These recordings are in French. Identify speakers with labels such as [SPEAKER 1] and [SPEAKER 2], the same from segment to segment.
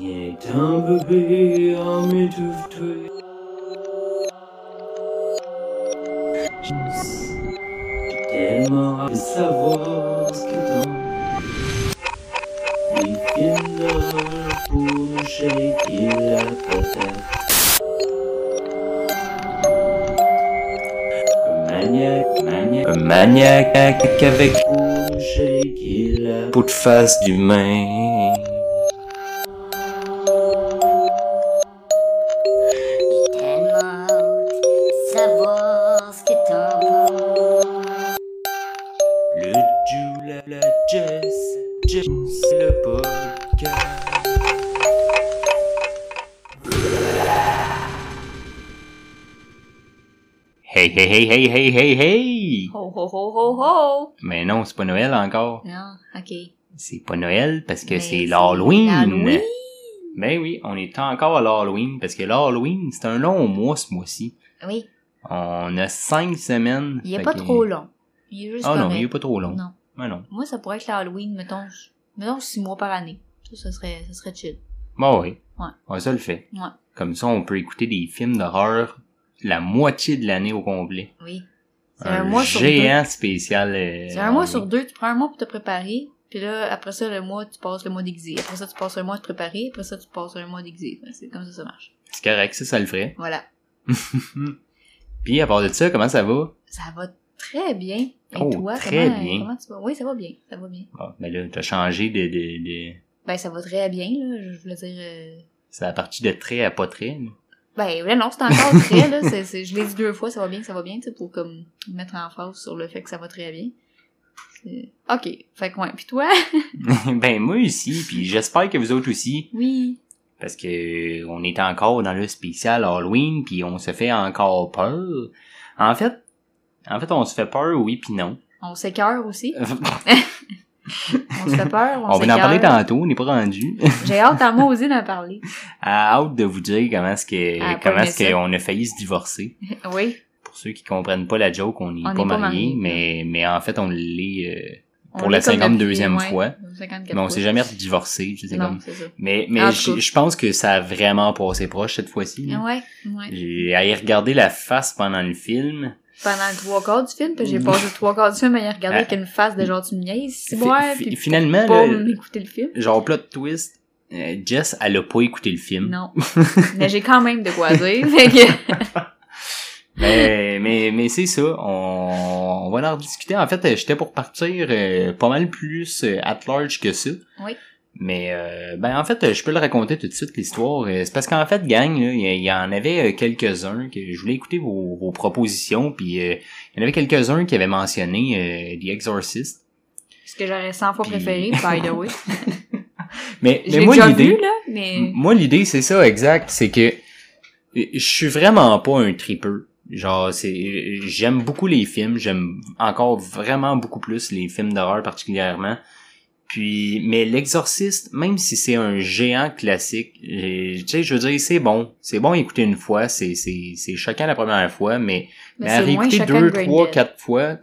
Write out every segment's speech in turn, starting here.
[SPEAKER 1] Il est un bébé à m'étouffer. J'ai tellement de savoir ce que les films d'horreur pour nous shaker la patate. Un maniaque, maniaque, un maniaque avec de face d'humain. Hey, hey, hey, hey, hey!
[SPEAKER 2] Ho ho ho ho ho!
[SPEAKER 1] Mais non, c'est pas Noël encore.
[SPEAKER 2] Non, ok.
[SPEAKER 1] C'est pas Noël parce que c'est l'Halloween. Ben oui, on est encore à l'Halloween parce que l'Halloween, c'est un long mois ce mois-ci.
[SPEAKER 2] Oui,
[SPEAKER 1] On a cinq semaines.
[SPEAKER 2] il est pas
[SPEAKER 1] que-
[SPEAKER 2] trop long. Il est juste
[SPEAKER 1] Ah non, il est pas trop long.
[SPEAKER 2] Non.
[SPEAKER 1] Ben non.
[SPEAKER 2] Moi, ça pourrait être l'Halloween, mettons, mettons six mois par année. Ça, ça serait, ça serait chill.
[SPEAKER 1] Bon oui.
[SPEAKER 2] Ouais.
[SPEAKER 1] Ouais, ça le fait.
[SPEAKER 2] Ouais.
[SPEAKER 1] Comme ça, on peut écouter des films d'horreur la moitié de l'année au complet.
[SPEAKER 2] Oui. C'est
[SPEAKER 1] Un,
[SPEAKER 2] un, mois sur deux.
[SPEAKER 1] géant spécial. euh,
[SPEAKER 2] C'est un mois sur deux. Tu prends un mois pour te préparer. Puis là, après ça, le mois, tu passes le mois déguisé. Après ça, tu passes un mois à te préparer. Après ça, tu passes un mois. Ouais, C'est comme ça, ça marche.
[SPEAKER 1] C'est correct, ça, ça le ferait.
[SPEAKER 2] Voilà.
[SPEAKER 1] Puis, à part de ça, comment ça va?
[SPEAKER 2] Ça va très bien. Et
[SPEAKER 1] Oh,
[SPEAKER 2] toi,
[SPEAKER 1] très
[SPEAKER 2] comment,
[SPEAKER 1] bien.
[SPEAKER 2] comment tu vas? Oui, ça va bien. Ça va bien.
[SPEAKER 1] Bon, ben là, t'as changé de, de, de...
[SPEAKER 2] Ben, ça va très bien, là. Je voulais dire... euh,
[SPEAKER 1] C'est à partir de très à pas très. là.
[SPEAKER 2] Ben, là, non, c'est encore très, là. C'est, c'est- je l'ai dit deux fois, ça va bien, ça va bien, tu sais, pour comme mettre en face sur le fait que ça va très bien. Ok. Fait que, ouais. Puis toi?
[SPEAKER 1] ben, moi aussi, puis j'espère que vous autres aussi,
[SPEAKER 2] Oui.
[SPEAKER 1] parce que on est encore dans le spécial Halloween, puis on se fait encore peur. En fait, en fait, on se fait peur, oui puis non.
[SPEAKER 2] On s'écœure aussi. On se fait peur, on,
[SPEAKER 1] On va en parler tantôt, on n'est pas rendu.
[SPEAKER 2] J'ai hâte à moi aussi d'en parler.
[SPEAKER 1] À hâte de vous dire comment est-ce que
[SPEAKER 2] Ah,
[SPEAKER 1] comment est-ce
[SPEAKER 2] ça.
[SPEAKER 1] qu'on a failli se divorcer.
[SPEAKER 2] Oui.
[SPEAKER 1] Pour ceux qui comprennent pas la joke, on n'est pas,
[SPEAKER 2] pas
[SPEAKER 1] mariés,
[SPEAKER 2] mariés,
[SPEAKER 1] mais mais en fait on l'est euh,
[SPEAKER 2] On
[SPEAKER 1] Pour la
[SPEAKER 2] est comme
[SPEAKER 1] 52e
[SPEAKER 2] depuis,
[SPEAKER 1] fois.
[SPEAKER 2] ouais, 54
[SPEAKER 1] mais on s'est jamais divorcé, je sais
[SPEAKER 2] Non,
[SPEAKER 1] comme.
[SPEAKER 2] c'est ça.
[SPEAKER 1] Mais mais je pense que ça a vraiment passé proche cette fois-ci.
[SPEAKER 2] ouais.
[SPEAKER 1] J'ai à y regarder la face pendant le film.
[SPEAKER 2] Pendant le trois quarts du film, puis j'ai passé le trois quarts du film à y regarder
[SPEAKER 1] Ah.
[SPEAKER 2] avec une face de genre tu me niaises,
[SPEAKER 1] fi-
[SPEAKER 2] puis
[SPEAKER 1] finalement
[SPEAKER 2] pas m'écouter le film.
[SPEAKER 1] genre plot twist, euh, Jess elle a pas écouté le film.
[SPEAKER 2] Non. Mais j'ai quand même de quoi dire. Fait que...
[SPEAKER 1] mais mais, mais c'est ça, on, on va en discuter. En fait, euh, j'étais pour partir euh, pas mal plus at large que ça.
[SPEAKER 2] Oui.
[SPEAKER 1] Mais euh, ben en fait, je peux le raconter tout de suite l'histoire. Euh, C'est parce qu'en fait, gang, là, il y, en avait euh, quelques-uns que je voulais écouter vos, vos propositions, puis euh, il y en avait quelques-uns qui avaient mentionné euh, The Exorcist.
[SPEAKER 2] Ce que j'aurais 100 fois
[SPEAKER 1] Puis-
[SPEAKER 2] préféré, by the way.
[SPEAKER 1] Mais, mais moi l'idée,
[SPEAKER 2] mais...
[SPEAKER 1] Moi, l'idée, c'est ça, exact. C'est que je suis vraiment pas un tripeux. Genre, c'est, j'aime beaucoup les films. J'aime encore vraiment beaucoup plus les films d'horreur particulièrement. Puis, mais l'exorciste, même si c'est un géant classique, tu sais, je veux dire, c'est bon. C'est bon à écouter une fois. C'est, c'est, c'est choquant la première fois, mais, mais, à
[SPEAKER 2] c'est moins
[SPEAKER 1] réécouter deux, trois, quatre fois.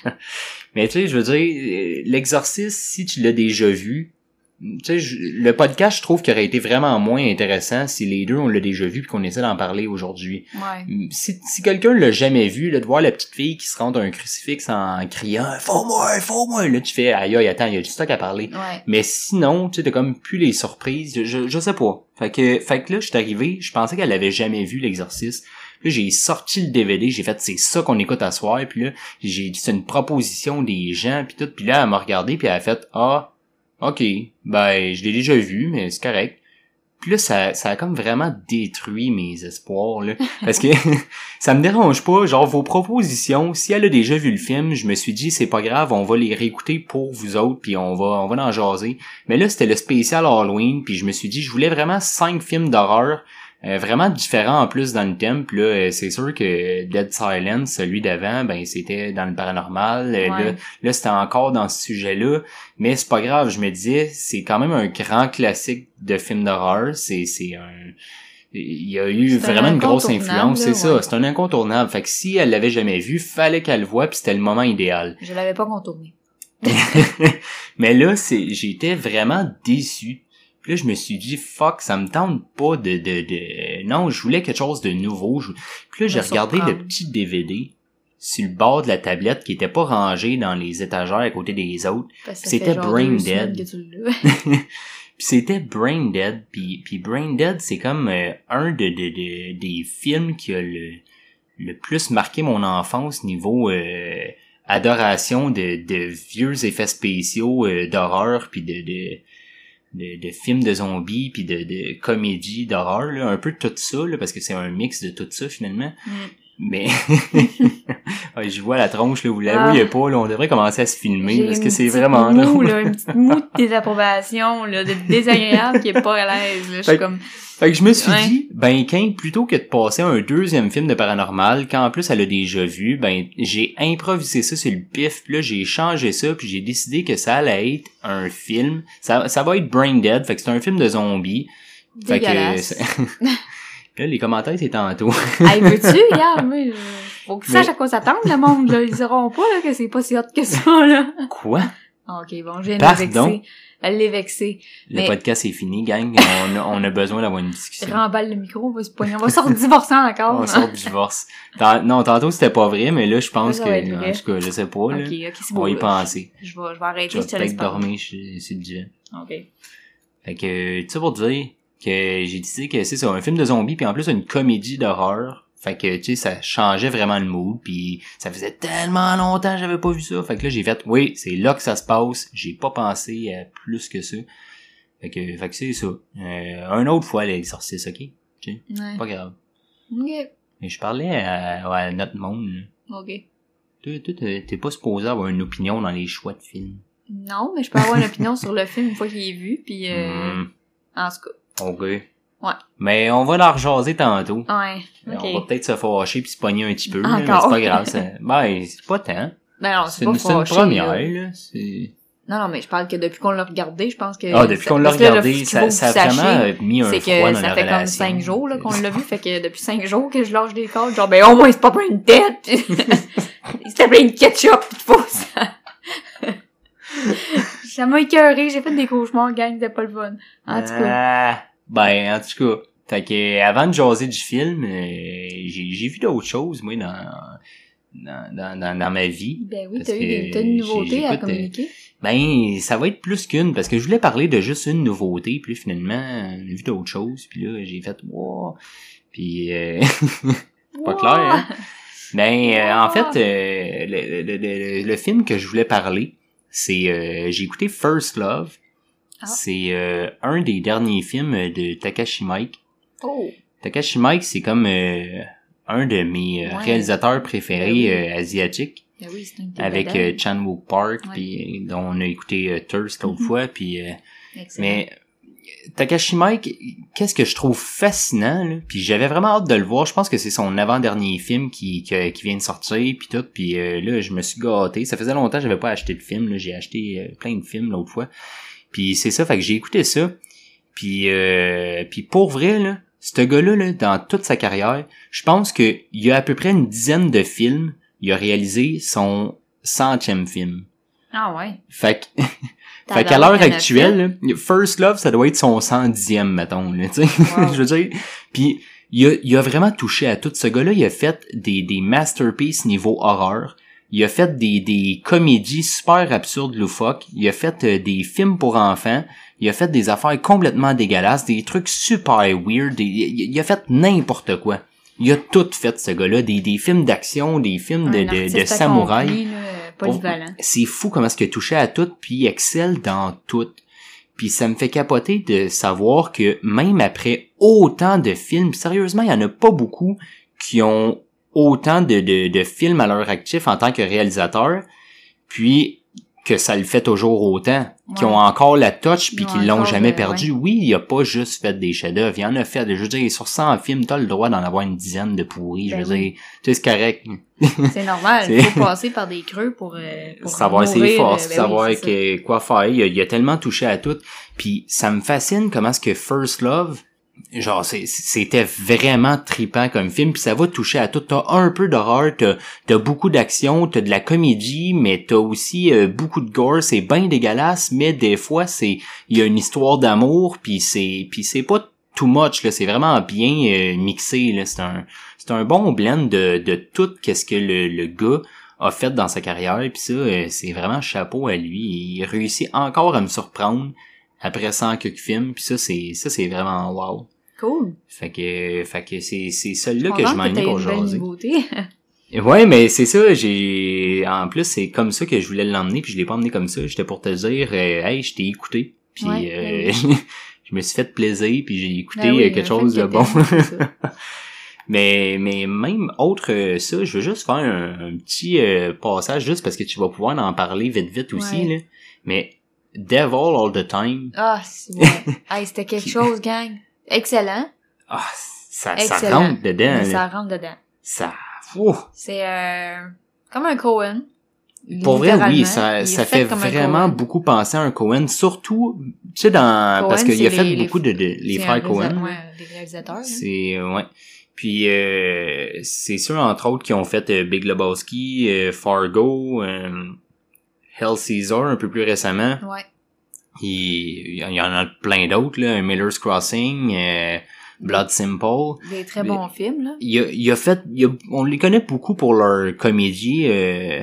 [SPEAKER 1] mais tu sais, je veux dire, l'exorciste, si tu l'as déjà vu, tu sais, le podcast, je trouve qu'il aurait été vraiment moins intéressant si les deux, on l'a déjà vu puis qu'on essaie d'en parler aujourd'hui.
[SPEAKER 2] Ouais.
[SPEAKER 1] Si, si quelqu'un l'a jamais vu, là, de voir la petite fille qui se rend un crucifix en criant « Faut-moi! Faut-moi! » Là, tu fais « Aïe, aïe, attends, il y a du stock à parler.
[SPEAKER 2] Ouais. »
[SPEAKER 1] Mais sinon, tu sais, t'as comme plus les surprises. Je, je sais pas. Fait que, fait que là, je suis arrivé, je pensais qu'elle avait jamais vu l'exorciste. Là, j'ai sorti le DVD, j'ai fait c'est ça qu'on écoute à soir, puis là, j'ai dit c'est une proposition des gens, puis tout, puis là, elle m'a regardé, puis elle a fait ah, ok, ben je l'ai déjà vu, mais c'est correct. Puis là, ça, ça a comme vraiment détruit mes espoirs, là. Parce que ça me dérange pas, genre vos propositions, si elle a déjà vu le film, je me suis dit c'est pas grave, on va les réécouter pour vous autres, puis on va on va en jaser. Mais là, c'était le spécial Halloween, puis je me suis dit je voulais vraiment cinq films d'horreur euh, vraiment différents en plus dans le thème. Puis là, euh, c'est sûr que Dead Silence, celui d'avant, ben c'était dans le paranormal. Euh,
[SPEAKER 2] Ouais.
[SPEAKER 1] Là, là c'était encore dans ce sujet-là. Mais c'est pas grave, je me disais, c'est quand même un grand classique de film d'horreur. C'est c'est un il y a eu
[SPEAKER 2] un
[SPEAKER 1] vraiment une grosse influence, c'est ça, c'est un incontournable. Fait que si elle l'avait jamais vu, fallait qu'elle le voie, puis c'était le moment idéal.
[SPEAKER 2] Je l'avais pas contourné.
[SPEAKER 1] Mais là, c'est j'étais vraiment déçu. Puis là, je me suis dit, fuck, ça me tente pas de, de, de... Non, je voulais quelque chose de nouveau. Je- Puis là, j'ai regardé le petit DVD sur le bord de la tablette qui était pas rangé dans les étagères à côté des autres. C'était Brain Dead. puis c'était Brain Dead. Puis, puis Brain Dead, c'est comme euh, un de, de, de- des films qui a le, le plus marqué mon enfance niveau euh, adoration de, de vieux effets spéciaux euh, d'horreur puis de, de, de, de films de zombies puis de, de comédies d'horreur. là. Un peu de tout ça, là, parce que c'est un mix de tout ça finalement.
[SPEAKER 2] Mm.
[SPEAKER 1] Mais Ouais, je vois la tronche là, vous la
[SPEAKER 2] Ah.
[SPEAKER 1] pas, là, on devrait commencer à se filmer
[SPEAKER 2] J'ai
[SPEAKER 1] parce que c'est vraiment drôle.
[SPEAKER 2] là, une petite moue de désapprobation, là, de désagréable qui est pas à l'aise, là. Je suis comme,
[SPEAKER 1] Fait que je me suis
[SPEAKER 2] Ouais.
[SPEAKER 1] dit, ben qu'un, plutôt que de passer un deuxième film de paranormal, qu'en plus elle a déjà vu, ben j'ai improvisé ça sur le pif, puis là j'ai changé ça, puis j'ai décidé que ça allait être un film. Ça, ça va être Brain Dead, fait que c'est un film de zombies. Fait que là les commentaires c'est tantôt.
[SPEAKER 2] hey, veux-tu? Regarde, moi, faut qu'ils sachent à quoi s'attendre, le monde, là. Ils sauront pas, là, que c'est pas si hot que ça, là.
[SPEAKER 1] Quoi?
[SPEAKER 2] Ah, Ok, bon, je viens Elle l'est vexée.
[SPEAKER 1] Le
[SPEAKER 2] Mais-
[SPEAKER 1] podcast est fini, gang. On a, on a besoin d'avoir une discussion.
[SPEAKER 2] Remballe le micro, on va se poigner. On va sortir divorçant encore.
[SPEAKER 1] On sort du divorce. Non, tantôt c'était pas vrai, mais là je pense
[SPEAKER 2] Ça
[SPEAKER 1] que,
[SPEAKER 2] va
[SPEAKER 1] en tout cas, je sais pas, là. On va y penser.
[SPEAKER 2] Je vais, je vais arrêter,
[SPEAKER 1] Tu vas
[SPEAKER 2] je te laisse
[SPEAKER 1] dormir le divan.
[SPEAKER 2] Ok.
[SPEAKER 1] Fait que, tout ça pour dire que j'ai décidé que c'est ça, un film de zombies, puis en plus une comédie d'horreur. Fait que, tu sais, ça changeait vraiment le mood, puis ça faisait tellement longtemps que j'avais pas vu ça. Fait que là, j'ai fait, oui, c'est là que ça se passe. J'ai pas pensé à plus que ça. Fait que, fait que c'est ça. Euh, un autre fois, l'exorciste, ok?
[SPEAKER 2] Ouais.
[SPEAKER 1] Pas grave.
[SPEAKER 2] Ok.
[SPEAKER 1] Mais je parlais à, à notre monde, là.
[SPEAKER 2] Ok.
[SPEAKER 1] Toi, t'es pas supposé avoir une opinion dans les choix de films.
[SPEAKER 2] Non, mais je peux avoir une opinion sur le film une fois qu'il est vu, puis euh,
[SPEAKER 1] Hmm,
[SPEAKER 2] en tout
[SPEAKER 1] ok.
[SPEAKER 2] Ouais.
[SPEAKER 1] Mais on va la rejaser tantôt.
[SPEAKER 2] Ouais.
[SPEAKER 1] On va peut-être se fâcher puis se pogner un petit peu. mais. C'est pas grave. ça- Ben, c'est pas tant.
[SPEAKER 2] Ben non,
[SPEAKER 1] C'est
[SPEAKER 2] c'est
[SPEAKER 1] une,
[SPEAKER 2] pas
[SPEAKER 1] c'est une première,
[SPEAKER 2] là.
[SPEAKER 1] là. C'est-
[SPEAKER 2] Non, non, mais je parle que depuis qu'on l'a regardé, je pense que...
[SPEAKER 1] Ah, depuis
[SPEAKER 2] ça-
[SPEAKER 1] qu'on l'a
[SPEAKER 2] là,
[SPEAKER 1] regardé, ça, a vraiment euh, mis un
[SPEAKER 2] C'est
[SPEAKER 1] froid
[SPEAKER 2] que
[SPEAKER 1] dans
[SPEAKER 2] ça
[SPEAKER 1] la
[SPEAKER 2] fait comme cinq jours là, qu'on l'a vu, fait que depuis cinq jours que je lâche des cordes, genre ben au moins c'est pas plein de tête, pis c'était plein de ketchup pis faux ça. ça m'a écœuré, j'ai fait des cauchemars, gang, c'était pas le fun. En tout cas,
[SPEAKER 1] Ah, ben, en tout cas. Fait que, avant de jaser du film, euh, j'ai j'ai vu d'autres choses, moi, dans, dans, dans, dans, ma vie.
[SPEAKER 2] ben oui, t'as eu des, t'as une nouveauté à communiquer.
[SPEAKER 1] Ben, ça va être plus qu'une, parce que je voulais parler de juste une nouveauté, puis finalement, on a vu d'autres choses, puis là, j'ai fait, wow. Puis, euh, pas
[SPEAKER 2] Wow!
[SPEAKER 1] clair, hein? Ben, euh, en fait, euh, le, le, le, le film que je voulais parler, c'est euh, j'ai écouté First Love.
[SPEAKER 2] Ah.
[SPEAKER 1] C'est euh, un des derniers films de Takashi Miike.
[SPEAKER 2] Oh!
[SPEAKER 1] Takashi Miike, c'est comme euh, un de mes euh,
[SPEAKER 2] Ouais.
[SPEAKER 1] réalisateurs préférés
[SPEAKER 2] Ben oui.
[SPEAKER 1] euh, asiatiques,
[SPEAKER 2] Ben oui,
[SPEAKER 1] avec Chan Wook Park, puis dont on a écouté Thirst l'autre
[SPEAKER 2] Mhm.
[SPEAKER 1] fois, puis euh, mais Takashi Miike, qu'est-ce que je trouve fascinant, là, puis j'avais vraiment hâte de le voir. Je pense que c'est son avant-dernier film qui, qui, qui vient de sortir, puis tout. Puis euh, là, je me suis gâté. Ça faisait longtemps que j'avais pas acheté de film. Là. J'ai acheté euh, plein de films l'autre fois. Puis c'est ça, fait que j'ai écouté ça. Puis, euh, puis pour vrai, là, ce gars-là, là, dans toute sa carrière, je pense qu'il y a à peu près une dizaine de films. Il a réalisé son centième film.
[SPEAKER 2] Ah ouais.
[SPEAKER 1] Fait que fait qu'à l'heure actuelle, là, First Love, ça doit être son 110e, mettons, là, tu sais.
[SPEAKER 2] Wow.
[SPEAKER 1] Je veux dire. Puis, il a, il a vraiment touché à tout. Ce gars-là, il a fait des, des masterpieces niveau horreur. Il a fait des, des comédies super absurdes, loufoques. Il a fait euh, des films pour enfants. Il a fait des affaires complètement dégueulasses, des trucs super weird. des- il, il a fait n'importe quoi. Il a tout fait, ce gars-là. Des, des films d'action, des films de, de, de samouraï. C'est fou comment est-ce qu'il a touché à tout, puis il excelle dans tout. Puis ça me fait capoter de savoir que même après autant de films, sérieusement, il y en a pas beaucoup qui ont autant de, de, de films à leur actif en tant que réalisateur, puis que ça le fait toujours autant, qui ont encore la touch puis qui
[SPEAKER 2] ont
[SPEAKER 1] l'ont jamais
[SPEAKER 2] le-
[SPEAKER 1] perdu. Oui, il a pas juste fait des chefs-d'œuvre, il en a fait. Je veux dire, sur 100 films, t'as le droit d'en avoir une dizaine de pourris.
[SPEAKER 2] Ben
[SPEAKER 1] je veux
[SPEAKER 2] oui.
[SPEAKER 1] dire, tu sais, c'est correct.
[SPEAKER 2] C'est normal, il faut passer par des creux pour, euh, pour
[SPEAKER 1] savoir ses forces,
[SPEAKER 2] euh, ben oui,
[SPEAKER 1] savoir que- quoi faire. Il a, il a tellement touché à tout. Puis ça me fascine comment est-ce que First Love genre c'était vraiment tripant comme film puis ça va toucher à tout. T'as un peu d'horreur t'as t'as beaucoup d'action t'as de la comédie mais t'as aussi euh, beaucoup de gore. C'est bien dégueulasse mais des fois c'est il y a une histoire d'amour puis c'est puis c'est pas too much là. C'est vraiment bien euh, mixé là. C'est un c'est un bon blend de de tout qu'est-ce que le, le gars a fait dans sa carrière puis ça euh, c'est vraiment chapeau à lui. Il réussit encore à me surprendre après 100 quelques films puis ça c'est ça c'est vraiment wow
[SPEAKER 2] Cool.
[SPEAKER 1] fait que, fait que c'est, c'est celle-là que je m'en pour jaser. Ouais, mais c'est ça, j'ai, en plus, c'est comme ça que je voulais l'emmener, puis je l'ai pas emmené comme ça. J'étais pour te dire, euh, hey, je t'ai écouté, puis
[SPEAKER 2] Ouais,
[SPEAKER 1] euh, je me suis fait plaisir, puis j'ai écouté
[SPEAKER 2] Ben oui,
[SPEAKER 1] euh, quelque chose de bon. mais, mais même autre euh, ça, je veux juste faire un, un petit euh, passage, juste parce que tu vas pouvoir en parler vite vite aussi,
[SPEAKER 2] Ouais.
[SPEAKER 1] là. Mais Devil All the Time,
[SPEAKER 2] Ah, c'est ouais. hey, c'était quelque chose, gang. Excellent.
[SPEAKER 1] ah, ça, ça
[SPEAKER 2] Excellent.
[SPEAKER 1] rentre dedans,
[SPEAKER 2] ça rentre dedans.
[SPEAKER 1] Ça.
[SPEAKER 2] C'est euh, comme un Cohen.
[SPEAKER 1] Pour vrai, oui, ça, ça fait vraiment beaucoup penser à un Cohen, surtout, tu sais, dans,
[SPEAKER 2] Cohen,
[SPEAKER 1] parce qu'il a fait
[SPEAKER 2] les-
[SPEAKER 1] beaucoup de, de- les frères Cohen.
[SPEAKER 2] Ouais, les réalisateurs.
[SPEAKER 1] C'est, euh, ouais. Puis, euh, c'est sûr, entre autres, qui ont fait euh, Big Lebowski, euh, Fargo, euh, Hell Caesar, un peu plus récemment.
[SPEAKER 2] Ouais.
[SPEAKER 1] Il, il y en a plein d'autres, là, Miller's Crossing, euh, Blood Simple.
[SPEAKER 2] Des très bons films, là.
[SPEAKER 1] il a, il a fait, il a- on les connaît beaucoup pour leur comédie, euh,